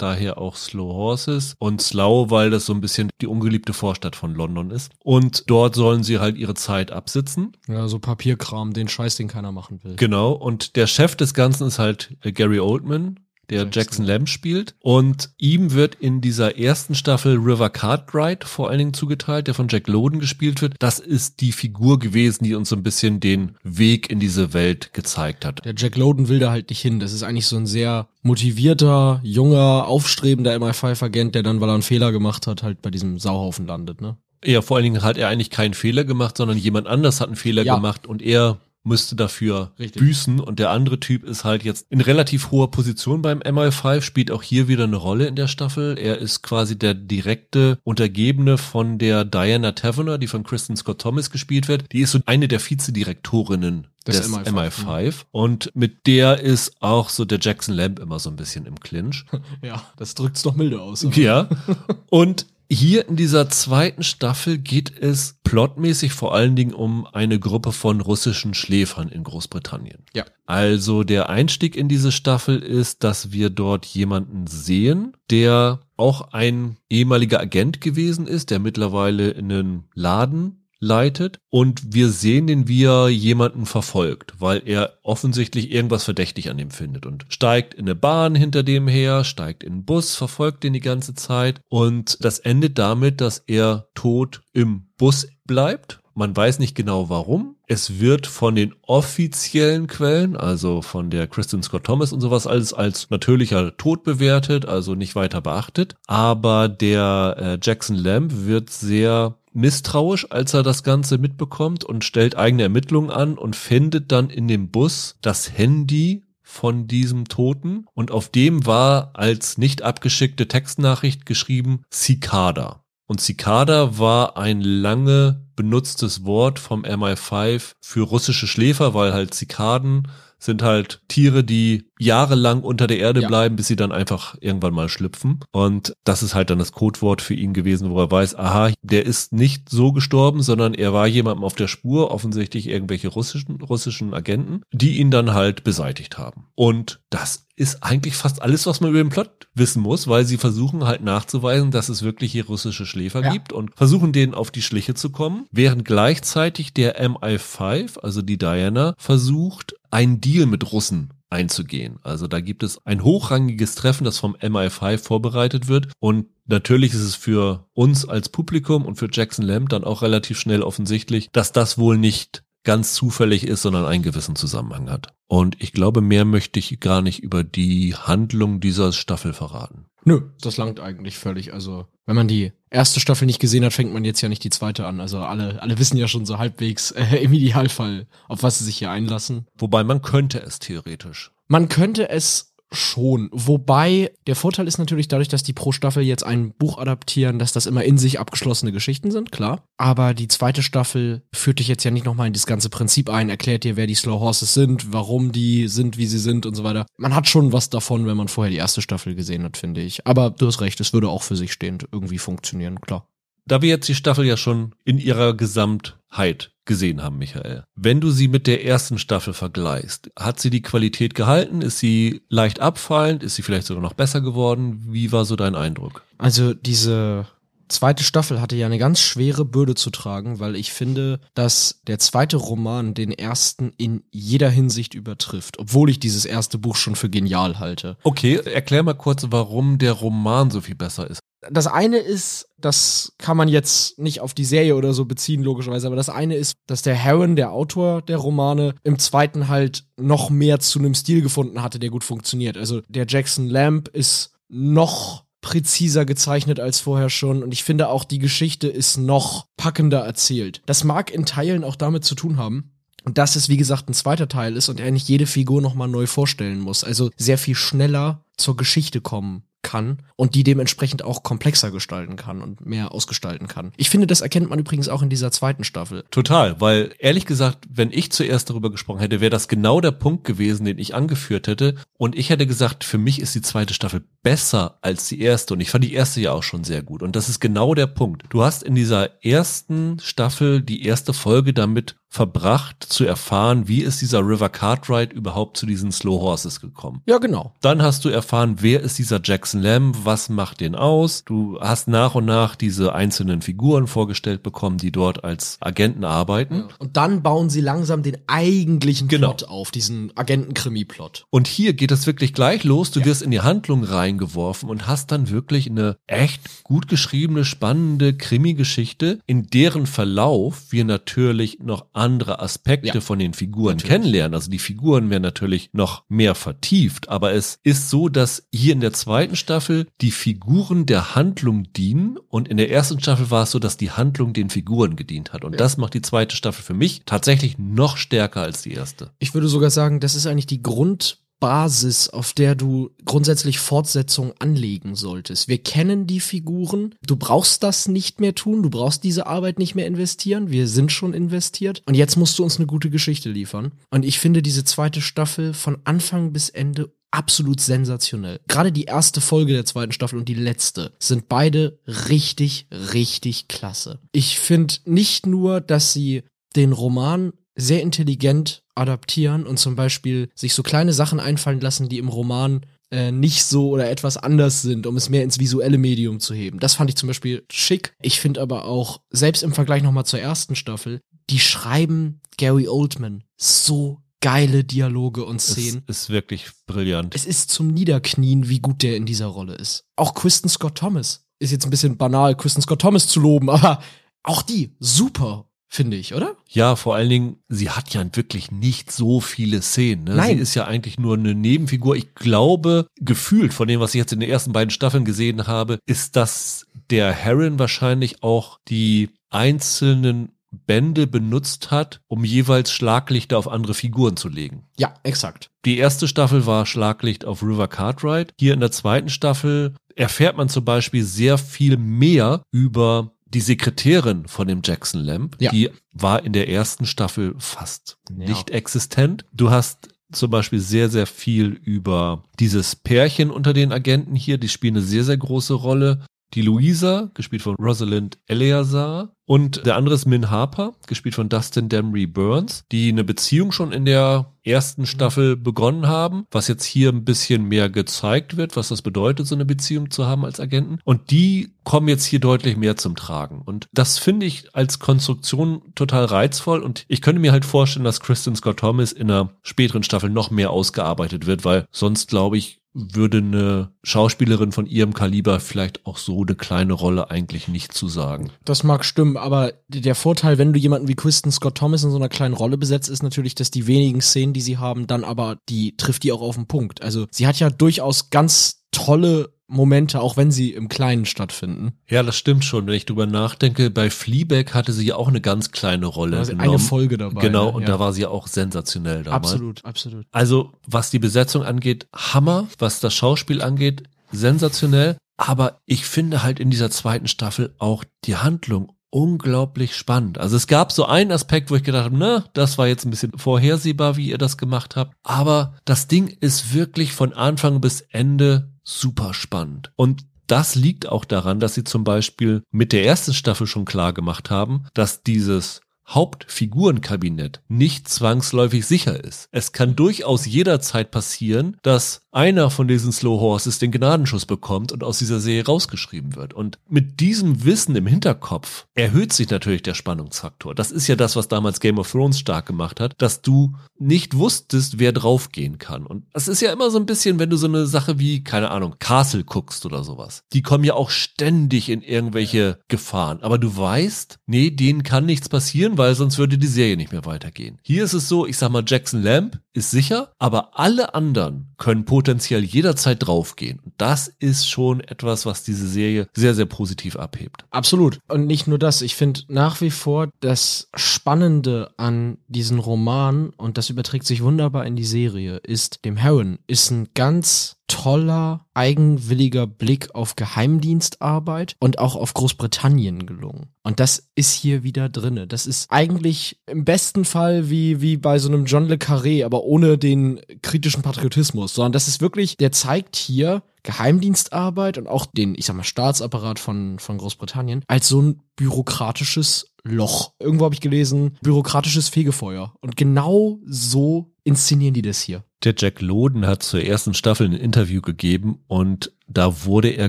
Daher auch Slow Horses und Slough, weil das so ein bisschen die ungeliebte Vorstadt von London ist. Und dort sollen sie halt ihre Zeit absitzen. ja, so Papierkram, den Scheiß, den keiner machen will. Genau. Und der Chef des Ganzen ist halt äh, Gary Oldman, der Jackson. Lamb spielt. Und ihm wird in dieser ersten Staffel River Cartwright vor allen Dingen zugeteilt, der von Jack Loden gespielt wird. Das ist die Figur gewesen, die uns so ein bisschen den Weg in diese Welt gezeigt hat. Der Jack Loden will da halt nicht hin. Das ist eigentlich so ein sehr motivierter, junger, aufstrebender MI5-Agent, der dann, weil er einen Fehler gemacht hat, halt bei diesem Sauhaufen landet, ne? Ja, vor allen Dingen hat er eigentlich keinen Fehler gemacht, sondern jemand anders hat einen Fehler Ja. gemacht und er müsste dafür Richtig. büßen und der andere Typ ist halt jetzt in relativ hoher Position beim MI5, spielt auch hier wieder eine Rolle in der Staffel. Er ist quasi der direkte Untergebene von der Diana Taverner, die von Kristen Scott Thomas gespielt wird. Die ist so eine der Vizedirektorinnen Des des, MI5, MI5, und mit der ist auch so der Jackson Lamb immer so ein bisschen im Clinch. Ja, das drückt's doch milde aus. Ja. Und hier in dieser zweiten Staffel geht es plotmäßig vor allen Dingen um eine Gruppe von russischen Schläfern in Großbritannien. Ja. Also der Einstieg in diese Staffel ist, dass wir dort jemanden sehen, der auch ein ehemaliger Agent gewesen ist, der mittlerweile in einen Laden leitet und wir sehen den, wie er jemanden verfolgt, weil er offensichtlich irgendwas verdächtig an ihm findet und steigt in eine Bahn hinter dem her, steigt in einen Bus, verfolgt den die ganze Zeit und das endet damit, dass er tot im Bus bleibt. Man weiß nicht genau warum. Es wird von den offiziellen Quellen, also von der Kristen Scott Thomas und sowas, alles als natürlicher Tod bewertet, also nicht weiter beachtet. Aber der äh, Jackson Lamb wird sehr misstrauisch, als er das Ganze mitbekommt und stellt eigene Ermittlungen an und findet dann in dem Bus das Handy von diesem Toten und auf dem war als nicht abgeschickte Textnachricht geschrieben Cicada. Und Cicada war ein lange benutztes Wort vom MI5 für russische Schläfer, weil halt Zikaden sind halt Tiere, die jahrelang unter der Erde ja. bleiben, bis sie dann einfach irgendwann mal schlüpfen. Und das ist halt dann das Codewort für ihn gewesen, wo er weiß, aha, der ist nicht so gestorben, sondern er war jemandem auf der Spur, offensichtlich irgendwelche russischen, russischen Agenten, die ihn dann halt beseitigt haben. Und das ist eigentlich fast alles, was man über den Plot wissen muss, weil sie versuchen halt nachzuweisen, dass es wirklich hier russische Schläfer ja. gibt und versuchen denen auf die Schliche zu kommen, während gleichzeitig der MI5, also die Diana, versucht, einen Deal mit Russen einzugehen. Also da gibt es ein hochrangiges Treffen, das vom MI5 vorbereitet wird und natürlich ist es für uns als Publikum und für Jackson Lamb dann auch relativ schnell offensichtlich, dass das wohl nicht ganz zufällig ist, sondern einen gewissen Zusammenhang hat. Und ich glaube, mehr möchte ich gar nicht über die Handlung dieser Staffel verraten. Nö, das langt eigentlich völlig. Also, wenn man die erste Staffel nicht gesehen hat, fängt man jetzt ja nicht die zweite an. Also alle, alle wissen ja schon so halbwegs äh, im Idealfall, auf was sie sich hier einlassen. Wobei man könnte es theoretisch. Man könnte es schon. Wobei der Vorteil ist natürlich dadurch, dass die pro Staffel jetzt ein Buch adaptieren, dass das immer in sich abgeschlossene Geschichten sind, klar. Aber die zweite Staffel führt dich jetzt ja nicht nochmal in das ganze Prinzip ein, erklärt dir, wer die Slow Horses sind, warum die sind, wie sie sind und so weiter. Man hat schon was davon, wenn man vorher die erste Staffel gesehen hat, finde ich. Aber du hast recht, es würde auch für sich stehend irgendwie funktionieren, klar. Da wir jetzt die Staffel ja schon in ihrer Gesamtheit gesehen haben, Michael. Wenn du sie mit der ersten Staffel vergleichst, hat sie die Qualität gehalten? Ist sie leicht abfallend? Ist sie vielleicht sogar noch besser geworden? Wie war so dein Eindruck? Also diese zweite Staffel hatte ja eine ganz schwere Bürde zu tragen, weil ich finde, dass der zweite Roman den ersten in jeder Hinsicht übertrifft, obwohl ich dieses erste Buch schon für genial halte. Okay, erklär mal kurz, warum der Roman so viel besser ist. Das eine ist, das kann man jetzt nicht auf die Serie oder so beziehen, logischerweise, aber das eine ist, dass der Heron, der Autor der Romane, im zweiten halt noch mehr zu einem Stil gefunden hatte, der gut funktioniert. Also der Jackson Lamb ist noch präziser gezeichnet als vorher schon und ich finde auch die Geschichte ist noch packender erzählt. Das mag in Teilen auch damit zu tun haben, dass es wie gesagt ein zweiter Teil ist und er nicht jede Figur nochmal neu vorstellen muss. Also sehr viel schneller zur Geschichte kommen kann und die dementsprechend auch komplexer gestalten kann und mehr ausgestalten kann. Ich finde, das erkennt man übrigens auch in dieser zweiten Staffel. Total, weil ehrlich gesagt, wenn ich zuerst darüber gesprochen hätte, wäre das genau der Punkt gewesen, den ich angeführt hätte. Und ich hätte gesagt, für mich ist die zweite Staffel besser als die erste. Und ich fand die erste ja auch schon sehr gut. Und das ist genau der Punkt. Du hast in dieser ersten Staffel die erste Folge damit verbracht zu erfahren, wie ist dieser River Cartwright überhaupt zu diesen Slow Horses gekommen. Ja, genau. Dann hast du erfahren, wer ist dieser Jackson Lamb, was macht den aus. Du hast nach und nach diese einzelnen Figuren vorgestellt bekommen, die dort als Agenten arbeiten. Ja. Und dann bauen sie langsam den eigentlichen genau. Plot auf, diesen Agenten-Krimi-Plot. Und hier geht es wirklich gleich los. Du ja. wirst in die Handlung reingeworfen und hast dann wirklich eine echt gut geschriebene, spannende Krimi-Geschichte, in deren Verlauf wir natürlich noch andere Aspekte ja. von den Figuren natürlich. kennenlernen. Also die Figuren werden natürlich noch mehr vertieft, aber es ist so, dass hier in der zweiten Staffel die Figuren der Handlung dienen und in der ersten Staffel war es so, dass die Handlung den Figuren gedient hat. Und ja. das macht die zweite Staffel für mich tatsächlich noch stärker als die erste. Ich würde sogar sagen, das ist eigentlich die Grund Basis, auf der du grundsätzlich Fortsetzung anlegen solltest. Wir kennen die Figuren. Du brauchst das nicht mehr tun. Du brauchst diese Arbeit nicht mehr investieren. Wir sind schon investiert. Und jetzt musst du uns eine gute Geschichte liefern. Und ich finde diese zweite Staffel von Anfang bis Ende absolut sensationell. Gerade die erste Folge der zweiten Staffel und die letzte sind beide richtig, richtig klasse. Ich finde nicht nur, dass sie den Roman sehr intelligent adaptieren und zum Beispiel sich so kleine Sachen einfallen lassen, die im Roman äh, nicht so oder etwas anders sind, um es mehr ins visuelle Medium zu heben. Das fand ich zum Beispiel schick. Ich finde aber auch, selbst im Vergleich nochmal zur ersten Staffel, die schreiben Gary Oldman so geile Dialoge und Szenen. Es ist wirklich brillant. Es ist zum Niederknien, wie gut der in dieser Rolle ist. Auch Kristen Scott Thomas. Ist jetzt ein bisschen banal, Kristen Scott Thomas zu loben, aber auch die super finde ich, oder? Ja, vor allen Dingen, sie hat ja wirklich nicht so viele Szenen. Ne? Nein. Sie ist ja eigentlich nur eine Nebenfigur. Ich glaube, gefühlt von dem, was ich jetzt in den ersten beiden Staffeln gesehen habe, ist, dass der Heron wahrscheinlich auch die einzelnen Bände benutzt hat, um jeweils Schlaglichter auf andere Figuren zu legen. Ja, exakt. Die erste Staffel war Schlaglicht auf River Cartwright. Hier in der zweiten Staffel erfährt man zum Beispiel sehr viel mehr über die Sekretärin von dem Jackson Lamb. Ja. Die war in der ersten Staffel fast Ja. nicht existent. Du hast zum Beispiel sehr, sehr viel über dieses Pärchen unter den Agenten hier. Die spielen eine sehr, sehr große Rolle. Die Louisa, gespielt von Rosalind Eleazar. Und der andere ist Min Harper, gespielt von Dustin Demry Burns, die eine Beziehung schon in der ersten Staffel begonnen haben, was jetzt hier ein bisschen mehr gezeigt wird, was das bedeutet, so eine Beziehung zu haben als Agenten. Und die kommen jetzt hier deutlich mehr zum Tragen. Und das finde ich als Konstruktion total reizvoll. Und ich könnte mir halt vorstellen, dass Kristen Scott Thomas in einer späteren Staffel noch mehr ausgearbeitet wird, weil sonst glaube ich, würde eine Schauspielerin von ihrem Kaliber vielleicht auch so eine kleine Rolle eigentlich nicht zu sagen. Das mag stimmen, aber der Vorteil, wenn du jemanden wie Kristen Scott Thomas in so einer kleinen Rolle besetzt, ist natürlich, dass die wenigen Szenen, die sie haben, dann aber die trifft die auch auf den Punkt. Also sie hat ja durchaus ganz tolle Momente, auch wenn sie im Kleinen stattfinden. Ja, das stimmt schon. Wenn ich drüber nachdenke, bei Fleabag hatte sie ja auch eine ganz kleine Rolle. Also eine Folge dabei. Genau, ne? und ja. da war sie ja auch sensationell damals. Absolut, absolut. Also, was die Besetzung angeht, Hammer. Was das Schauspiel angeht, sensationell. Aber ich finde halt in dieser zweiten Staffel auch die Handlung unglaublich spannend. Also es gab so einen Aspekt, wo ich gedacht habe, na, das war jetzt ein bisschen vorhersehbar, wie ihr das gemacht habt. Aber das Ding ist wirklich von Anfang bis Ende super spannend. Und das liegt auch daran, dass sie zum Beispiel mit der ersten Staffel schon klar gemacht haben, dass dieses Hauptfigurenkabinett nicht zwangsläufig sicher ist. Es kann durchaus jederzeit passieren, dass einer von diesen Slow Horses den Gnadenschuss bekommt und aus dieser Serie rausgeschrieben wird. Und mit diesem Wissen im Hinterkopf erhöht sich natürlich der Spannungsfaktor. Das ist ja das, was damals Game of Thrones stark gemacht hat, dass du nicht wusstest, wer draufgehen kann. Und das ist ja immer so ein bisschen, wenn du so eine Sache wie, keine Ahnung, Castle guckst oder sowas. Die kommen ja auch ständig in irgendwelche Gefahren. Aber du weißt, nee, denen kann nichts passieren, weil sonst würde die Serie nicht mehr weitergehen. Hier ist es so, ich sag mal, Jackson Lamb ist sicher, aber alle anderen können potenziell jederzeit draufgehen. Das ist schon etwas, was diese Serie sehr, sehr positiv abhebt. Absolut. Und nicht nur das. Ich finde nach wie vor das Spannende an diesen Roman, und das überträgt sich wunderbar in die Serie, ist, dem Heron ist ein ganz toller, eigenwilliger Blick auf Geheimdienstarbeit und auch auf Großbritannien gelungen. Und das ist hier wieder drinne. Das ist eigentlich im besten Fall wie, wie bei so einem John Le Carré, aber ohne den kritischen Patriotismus, sondern das ist wirklich, der zeigt hier Geheimdienstarbeit und auch den, ich sag mal, Staatsapparat von, von Großbritannien als so ein bürokratisches Loch. Irgendwo habe ich gelesen, bürokratisches Fegefeuer. Und genau so inszenieren die das hier. Der Jack Loden hat zur ersten Staffel ein Interview gegeben und da wurde er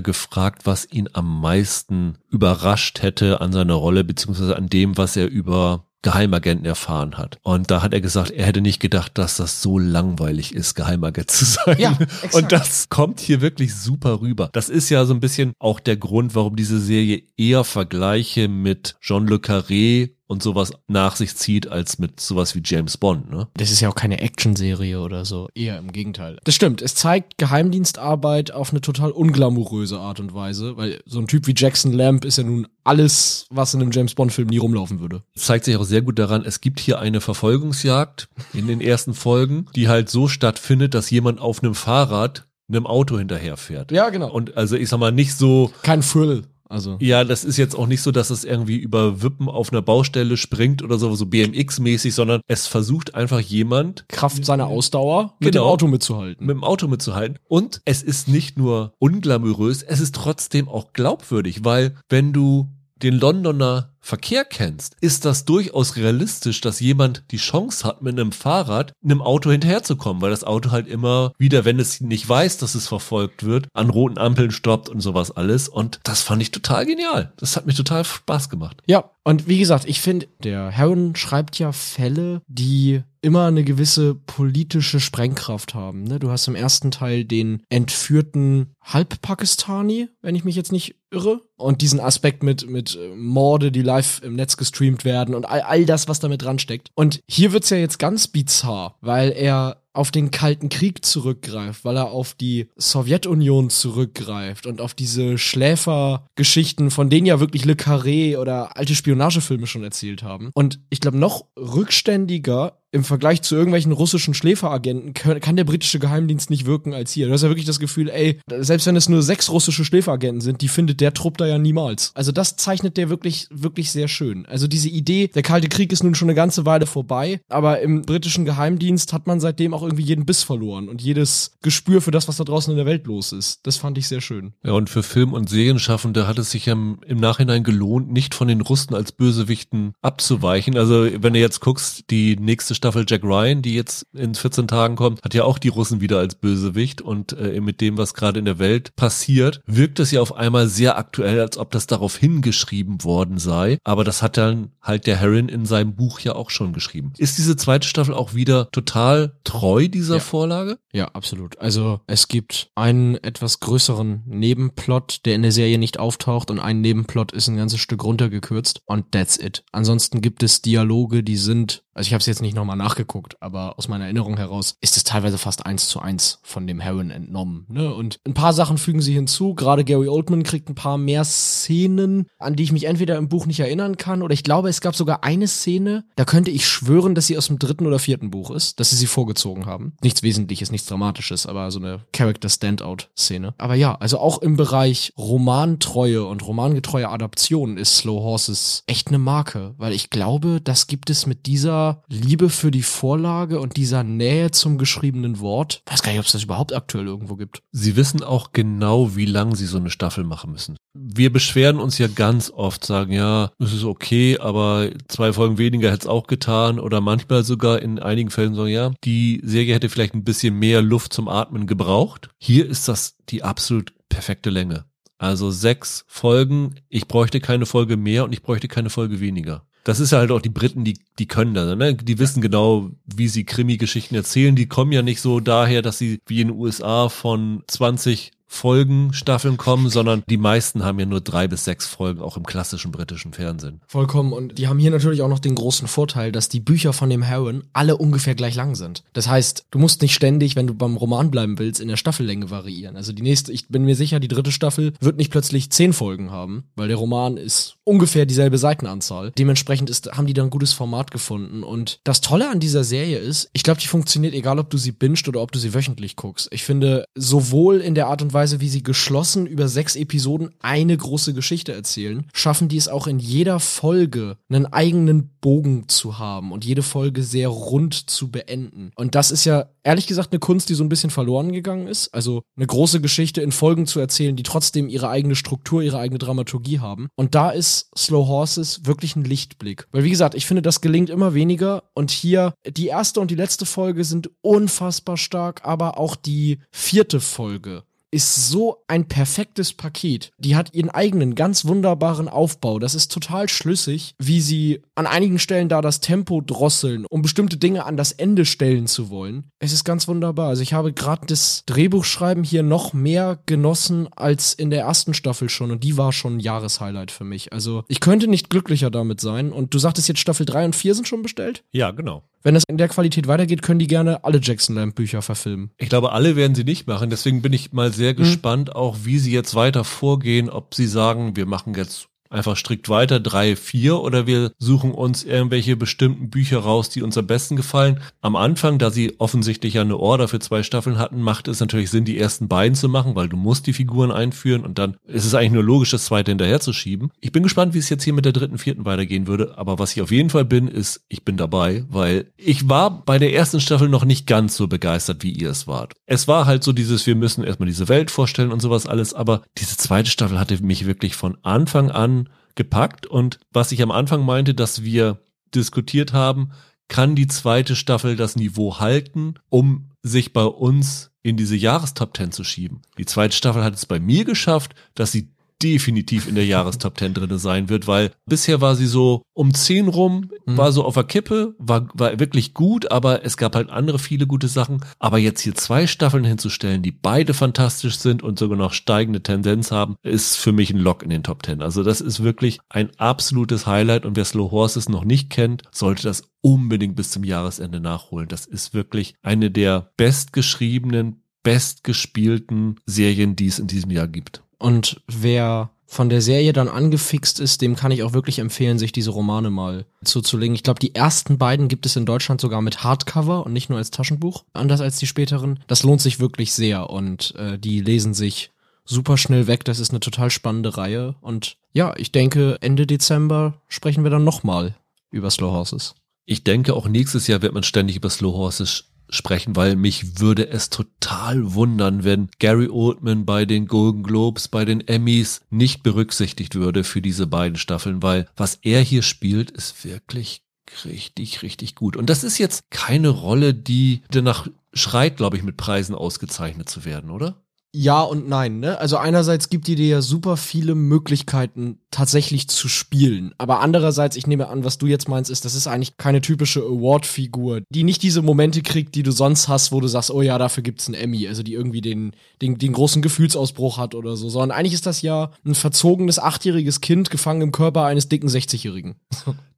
gefragt, was ihn am meisten überrascht hätte an seiner Rolle, beziehungsweise an dem, was er über Geheimagenten erfahren hat. Und da hat er gesagt, er hätte nicht gedacht, dass das so langweilig ist, Geheimagent zu sein. Ja, exakt. Und das kommt hier wirklich super rüber. Das ist ja so ein bisschen auch der Grund, warum diese Serie eher Vergleiche mit Jean Le Carré und sowas nach sich zieht, als mit sowas wie James Bond, ne? Das ist ja auch keine Actionserie oder so. Eher im Gegenteil. Das stimmt. Es zeigt Geheimdienstarbeit auf eine total unglamouröse Art und Weise, weil so ein Typ wie Jackson Lamb ist ja nun alles, was in einem James Bond-Film nie rumlaufen würde. zeigt sich auch sehr gut daran, es gibt hier eine Verfolgungsjagd in den ersten Folgen, die halt so stattfindet, dass jemand auf einem Fahrrad einem Auto hinterherfährt. Ja, genau. Und also ich sag mal nicht so, Kein Thrill. Also. ja, das ist jetzt auch nicht so, dass es irgendwie über Wippen auf einer Baustelle springt oder so, so BMX-mäßig, sondern es versucht einfach jemand Kraft seiner Ausdauer mit Genau. dem Auto mitzuhalten. mit dem Auto mitzuhalten. Und es ist nicht nur unglamourös, es ist trotzdem auch glaubwürdig, weil wenn du den Londoner Verkehr kennst, ist das durchaus realistisch, dass jemand die Chance hat, mit einem Fahrrad einem Auto hinterherzukommen, weil das Auto halt immer wieder, wenn es nicht weiß, dass es verfolgt wird, an roten Ampeln stoppt und sowas alles. Und das fand ich total genial. Das hat mir total Spaß gemacht. Ja, und wie gesagt, ich finde, der Heron schreibt ja Fälle, die immer eine gewisse politische Sprengkraft haben. Ne? Du hast im ersten Teil den entführten Halbpakistani, wenn ich mich jetzt nicht irre. Und diesen Aspekt mit, mit äh, Morde, die live im Netz gestreamt werden und all, all das, was damit dran steckt. Und hier wird's ja jetzt ganz bizarr, weil er auf den Kalten Krieg zurückgreift, weil er auf die Sowjetunion zurückgreift und auf diese Schläfergeschichten, von denen ja wirklich Le Carré oder alte Spionagefilme schon erzählt haben. Und ich glaube, noch rückständiger im Vergleich zu irgendwelchen russischen Schläferagenten kann der britische Geheimdienst nicht wirken als hier. Du hast ja wirklich das Gefühl, ey, selbst wenn es nur sechs russische Schläferagenten sind, die findet der Trupp da ja niemals. Also das zeichnet der wirklich, wirklich sehr schön. Also diese Idee, der Kalte Krieg ist nun schon eine ganze Weile vorbei, aber im britischen Geheimdienst hat man seitdem auch irgendwie jeden Biss verloren und jedes Gespür für das, was da draußen in der Welt los ist. Das fand ich sehr schön. Ja, und für Film- und Serienschaffende hat es sich im, im Nachhinein gelohnt, nicht von den Russen als Bösewichten abzuweichen. Also wenn du jetzt guckst, die nächste Staffel Jack Ryan, die jetzt in 14 Tagen kommt, hat ja auch die Russen wieder als Bösewicht und äh, mit dem, was gerade in der Welt passiert, wirkt es ja auf einmal sehr aktuell, als ob das darauf hingeschrieben worden sei. Aber das hat dann halt der Herrin in seinem Buch ja auch schon geschrieben. Ist diese zweite Staffel auch wieder total treu dieser ja. Vorlage? Ja, absolut. Also es gibt einen etwas größeren Nebenplot, der in der Serie nicht auftaucht und ein Nebenplot ist ein ganzes Stück runtergekürzt und that's it. Ansonsten gibt es Dialoge, die sind also ich habe es jetzt nicht nochmal nachgeguckt, aber aus meiner Erinnerung heraus ist es teilweise fast eins zu eins von dem Heron entnommen. Ne? Und ein paar Sachen fügen sie hinzu. Gerade Gary Oldman kriegt ein paar mehr Szenen, an die ich mich entweder im Buch nicht erinnern kann oder ich glaube, es gab sogar eine Szene, da könnte ich schwören, dass sie aus dem dritten oder vierten Buch ist, dass sie sie vorgezogen haben. Nichts Wesentliches, nichts Dramatisches, aber so eine Character-Standout-Szene. Aber ja, also auch im Bereich Romantreue und romangetreue Adaption ist Slow Horses echt eine Marke, weil ich glaube, das gibt es mit dieser Liebe für die Vorlage und dieser Nähe zum geschriebenen Wort. weiß gar nicht, ob es das überhaupt aktuell irgendwo gibt. Sie wissen auch genau, wie lang sie so eine Staffel machen müssen. Wir beschweren uns ja ganz oft, sagen, ja, es ist okay, aber zwei Folgen weniger hätte es auch getan oder manchmal sogar in einigen Fällen so, ja, die Serie hätte vielleicht ein bisschen mehr Luft zum Atmen gebraucht. Hier ist das die absolut perfekte Länge. Also sechs Folgen, ich bräuchte keine Folge mehr und ich bräuchte keine Folge weniger das ist ja halt auch die Briten, die, die können das, ne? Die wissen genau, wie sie Krimi-Geschichten erzählen. Die kommen ja nicht so daher, dass sie wie in den USA von 20 Folgen, Staffeln kommen, sondern die meisten haben ja nur drei bis sechs Folgen, auch im klassischen britischen Fernsehen. Vollkommen. Und die haben hier natürlich auch noch den großen Vorteil, dass die Bücher von dem Heron alle ungefähr gleich lang sind. Das heißt, du musst nicht ständig, wenn du beim Roman bleiben willst, in der Staffellänge variieren. Also die nächste, ich bin mir sicher, die dritte Staffel wird nicht plötzlich zehn Folgen haben, weil der Roman ist ungefähr dieselbe Seitenanzahl. Dementsprechend ist, haben die da ein gutes Format gefunden. Und das Tolle an dieser Serie ist, ich glaube, die funktioniert egal, ob du sie bingst oder ob du sie wöchentlich guckst. Ich finde, sowohl in der Art und Weise, Weise, wie sie geschlossen über sechs Episoden eine große Geschichte erzählen, schaffen die es auch in jeder Folge einen eigenen Bogen zu haben und jede Folge sehr rund zu beenden. Und das ist ja ehrlich gesagt eine Kunst, die so ein bisschen verloren gegangen ist. Also eine große Geschichte in Folgen zu erzählen, die trotzdem ihre eigene Struktur, ihre eigene Dramaturgie haben. Und da ist Slow Horses wirklich ein Lichtblick. Weil wie gesagt, ich finde, das gelingt immer weniger. Und hier die erste und die letzte Folge sind unfassbar stark, aber auch die vierte Folge ist so ein perfektes Paket. Die hat ihren eigenen ganz wunderbaren Aufbau. Das ist total schlüssig, wie sie an einigen Stellen da das Tempo drosseln, um bestimmte Dinge an das Ende stellen zu wollen. Es ist ganz wunderbar. Also ich habe gerade das Drehbuchschreiben hier noch mehr genossen als in der ersten Staffel schon und die war schon ein Jahreshighlight für mich. Also ich könnte nicht glücklicher damit sein und du sagtest jetzt Staffel 3 und 4 sind schon bestellt? Ja, genau. Wenn das in der Qualität weitergeht, können die gerne alle Jackson Lamp Bücher verfilmen. Ich glaube, alle werden sie nicht machen. Deswegen bin ich mal sehr mhm. gespannt, auch wie sie jetzt weiter vorgehen, ob sie sagen, wir machen jetzt einfach strikt weiter, drei, vier, oder wir suchen uns irgendwelche bestimmten Bücher raus, die uns am besten gefallen. Am Anfang, da sie offensichtlich ja eine Order für zwei Staffeln hatten, macht es natürlich Sinn, die ersten beiden zu machen, weil du musst die Figuren einführen und dann ist es eigentlich nur logisch, das zweite hinterher zu schieben. Ich bin gespannt, wie es jetzt hier mit der dritten, vierten weitergehen würde, aber was ich auf jeden Fall bin, ist, ich bin dabei, weil ich war bei der ersten Staffel noch nicht ganz so begeistert, wie ihr es wart. Es war halt so dieses, wir müssen erstmal diese Welt vorstellen und sowas alles, aber diese zweite Staffel hatte mich wirklich von Anfang an gepackt. Und was ich am Anfang meinte, dass wir diskutiert haben, kann die zweite Staffel das Niveau halten, um sich bei uns in diese Jahrestop 10 zu schieben. Die zweite Staffel hat es bei mir geschafft, dass sie definitiv in der Jahrestop 10 drinne sein wird, weil bisher war sie so um 10 rum, mhm. war so auf der Kippe, war, war wirklich gut, aber es gab halt andere viele gute Sachen. Aber jetzt hier zwei Staffeln hinzustellen, die beide fantastisch sind und sogar noch steigende Tendenz haben, ist für mich ein Lock in den Top 10. Also das ist wirklich ein absolutes Highlight und wer Slow Horses noch nicht kennt, sollte das unbedingt bis zum Jahresende nachholen. Das ist wirklich eine der bestgeschriebenen, bestgespielten Serien, die es in diesem Jahr gibt. Und wer von der Serie dann angefixt ist, dem kann ich auch wirklich empfehlen, sich diese Romane mal zuzulegen. Ich glaube, die ersten beiden gibt es in Deutschland sogar mit Hardcover und nicht nur als Taschenbuch, anders als die späteren. Das lohnt sich wirklich sehr und äh, die lesen sich super schnell weg. Das ist eine total spannende Reihe und ja, ich denke, Ende Dezember sprechen wir dann nochmal über Slow Horses. Ich denke, auch nächstes Jahr wird man ständig über Slow Horses sprechen, weil mich würde es total wundern, wenn Gary Oldman bei den Golden Globes, bei den Emmys nicht berücksichtigt würde für diese beiden Staffeln, weil was er hier spielt, ist wirklich richtig, richtig gut. Und das ist jetzt keine Rolle, die danach schreit, glaube ich, mit Preisen ausgezeichnet zu werden, oder? Ja und nein, ne? Also einerseits gibt die dir ja super viele Möglichkeiten tatsächlich zu spielen, aber andererseits, ich nehme an, was du jetzt meinst, ist, das ist eigentlich keine typische Award-Figur, die nicht diese Momente kriegt, die du sonst hast, wo du sagst, oh ja, dafür gibt's einen Emmy, also die irgendwie den, den, den großen Gefühlsausbruch hat oder so, sondern eigentlich ist das ja ein verzogenes achtjähriges Kind gefangen im Körper eines dicken 60-Jährigen.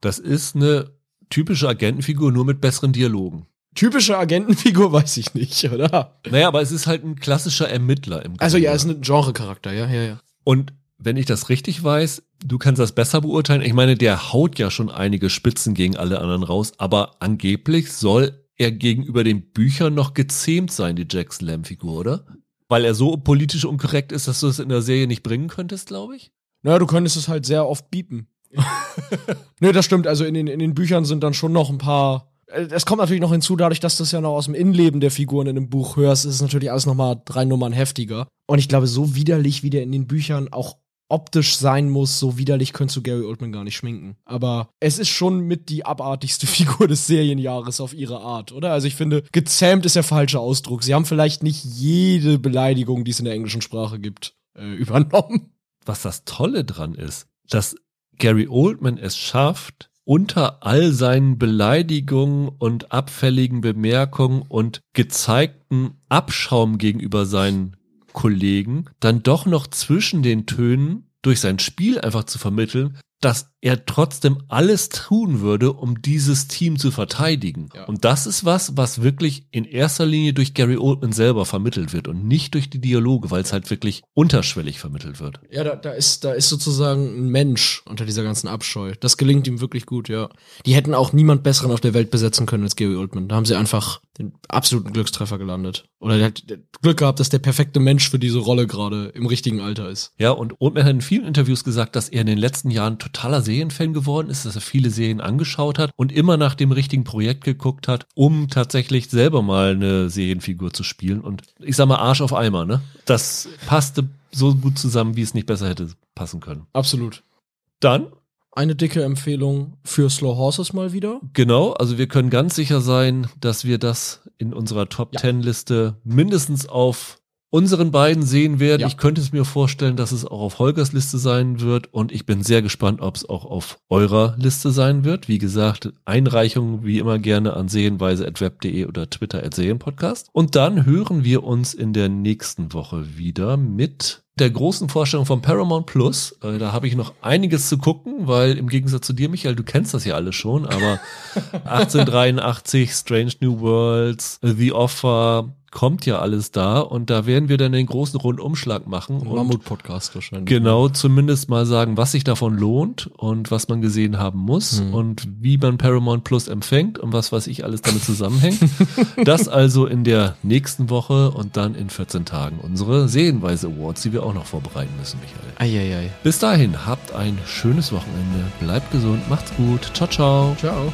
Das ist eine typische Agentenfigur, nur mit besseren Dialogen typische Agentenfigur weiß ich nicht, oder? Naja, aber es ist halt ein klassischer Ermittler im Grunde. Also ja, es ist ein Genre-Charakter, ja, ja, ja. Und wenn ich das richtig weiß, du kannst das besser beurteilen. Ich meine, der haut ja schon einige Spitzen gegen alle anderen raus, aber angeblich soll er gegenüber den Büchern noch gezähmt sein, die Jack Slam-Figur, oder? Weil er so politisch unkorrekt ist, dass du es in der Serie nicht bringen könntest, glaube ich. Naja, du könntest es halt sehr oft biepen. Nö, das stimmt. Also in den, in den Büchern sind dann schon noch ein paar es kommt natürlich noch hinzu, dadurch, dass du es ja noch aus dem Innenleben der Figuren in dem Buch hörst, ist es natürlich alles nochmal drei Nummern heftiger. Und ich glaube, so widerlich, wie der in den Büchern auch optisch sein muss, so widerlich könntest du Gary Oldman gar nicht schminken. Aber es ist schon mit die abartigste Figur des Serienjahres auf ihre Art, oder? Also ich finde, gezähmt ist der falsche Ausdruck. Sie haben vielleicht nicht jede Beleidigung, die es in der englischen Sprache gibt, äh, übernommen. Was das Tolle dran ist, dass Gary Oldman es schafft, unter all seinen Beleidigungen und abfälligen Bemerkungen und gezeigten Abschaum gegenüber seinen Kollegen dann doch noch zwischen den Tönen durch sein Spiel einfach zu vermitteln, dass er trotzdem alles tun würde, um dieses Team zu verteidigen. Ja. Und das ist was, was wirklich in erster Linie durch Gary Oldman selber vermittelt wird und nicht durch die Dialoge, weil es halt wirklich unterschwellig vermittelt wird. Ja, da, da ist, da ist sozusagen ein Mensch unter dieser ganzen Abscheu. Das gelingt ihm wirklich gut, ja. Die hätten auch niemand besseren auf der Welt besetzen können als Gary Oldman. Da haben sie einfach den absoluten Glückstreffer gelandet. Oder der hat Glück gehabt, dass der perfekte Mensch für diese Rolle gerade im richtigen Alter ist. Ja, und Oldman hat in vielen Interviews gesagt, dass er in den letzten Jahren totaler Serienfan geworden ist, dass er viele Serien angeschaut hat und immer nach dem richtigen Projekt geguckt hat, um tatsächlich selber mal eine Serienfigur zu spielen. Und ich sag mal Arsch auf Eimer, ne? Das passte so gut zusammen, wie es nicht besser hätte passen können. Absolut. Dann eine dicke Empfehlung für Slow Horses mal wieder. Genau, also wir können ganz sicher sein, dass wir das in unserer Top ja. 10 Liste mindestens auf unseren beiden sehen werden. Ja. Ich könnte es mir vorstellen, dass es auch auf Holgers Liste sein wird und ich bin sehr gespannt, ob es auch auf eurer Liste sein wird. Wie gesagt, Einreichungen wie immer gerne an sehenweise.web.de oder Twitter at Serienpodcast. Und dann hören wir uns in der nächsten Woche wieder mit der großen Vorstellung von Paramount Plus. Äh, da habe ich noch einiges zu gucken, weil im Gegensatz zu dir, Michael, du kennst das ja alles schon, aber 1883, Strange New Worlds, The Offer, kommt ja alles da und da werden wir dann den großen Rundumschlag machen. Mammut-Podcast wahrscheinlich. Genau, zumindest mal sagen, was sich davon lohnt und was man gesehen haben muss hm. und wie man Paramount Plus empfängt und was weiß ich alles damit zusammenhängt. das also in der nächsten Woche und dann in 14 Tagen unsere Sehenweise Awards, die wir auch noch vorbereiten müssen, Michael. Eieiei. Bis dahin, habt ein schönes Wochenende, bleibt gesund, macht's gut, ciao, ciao. Ciao.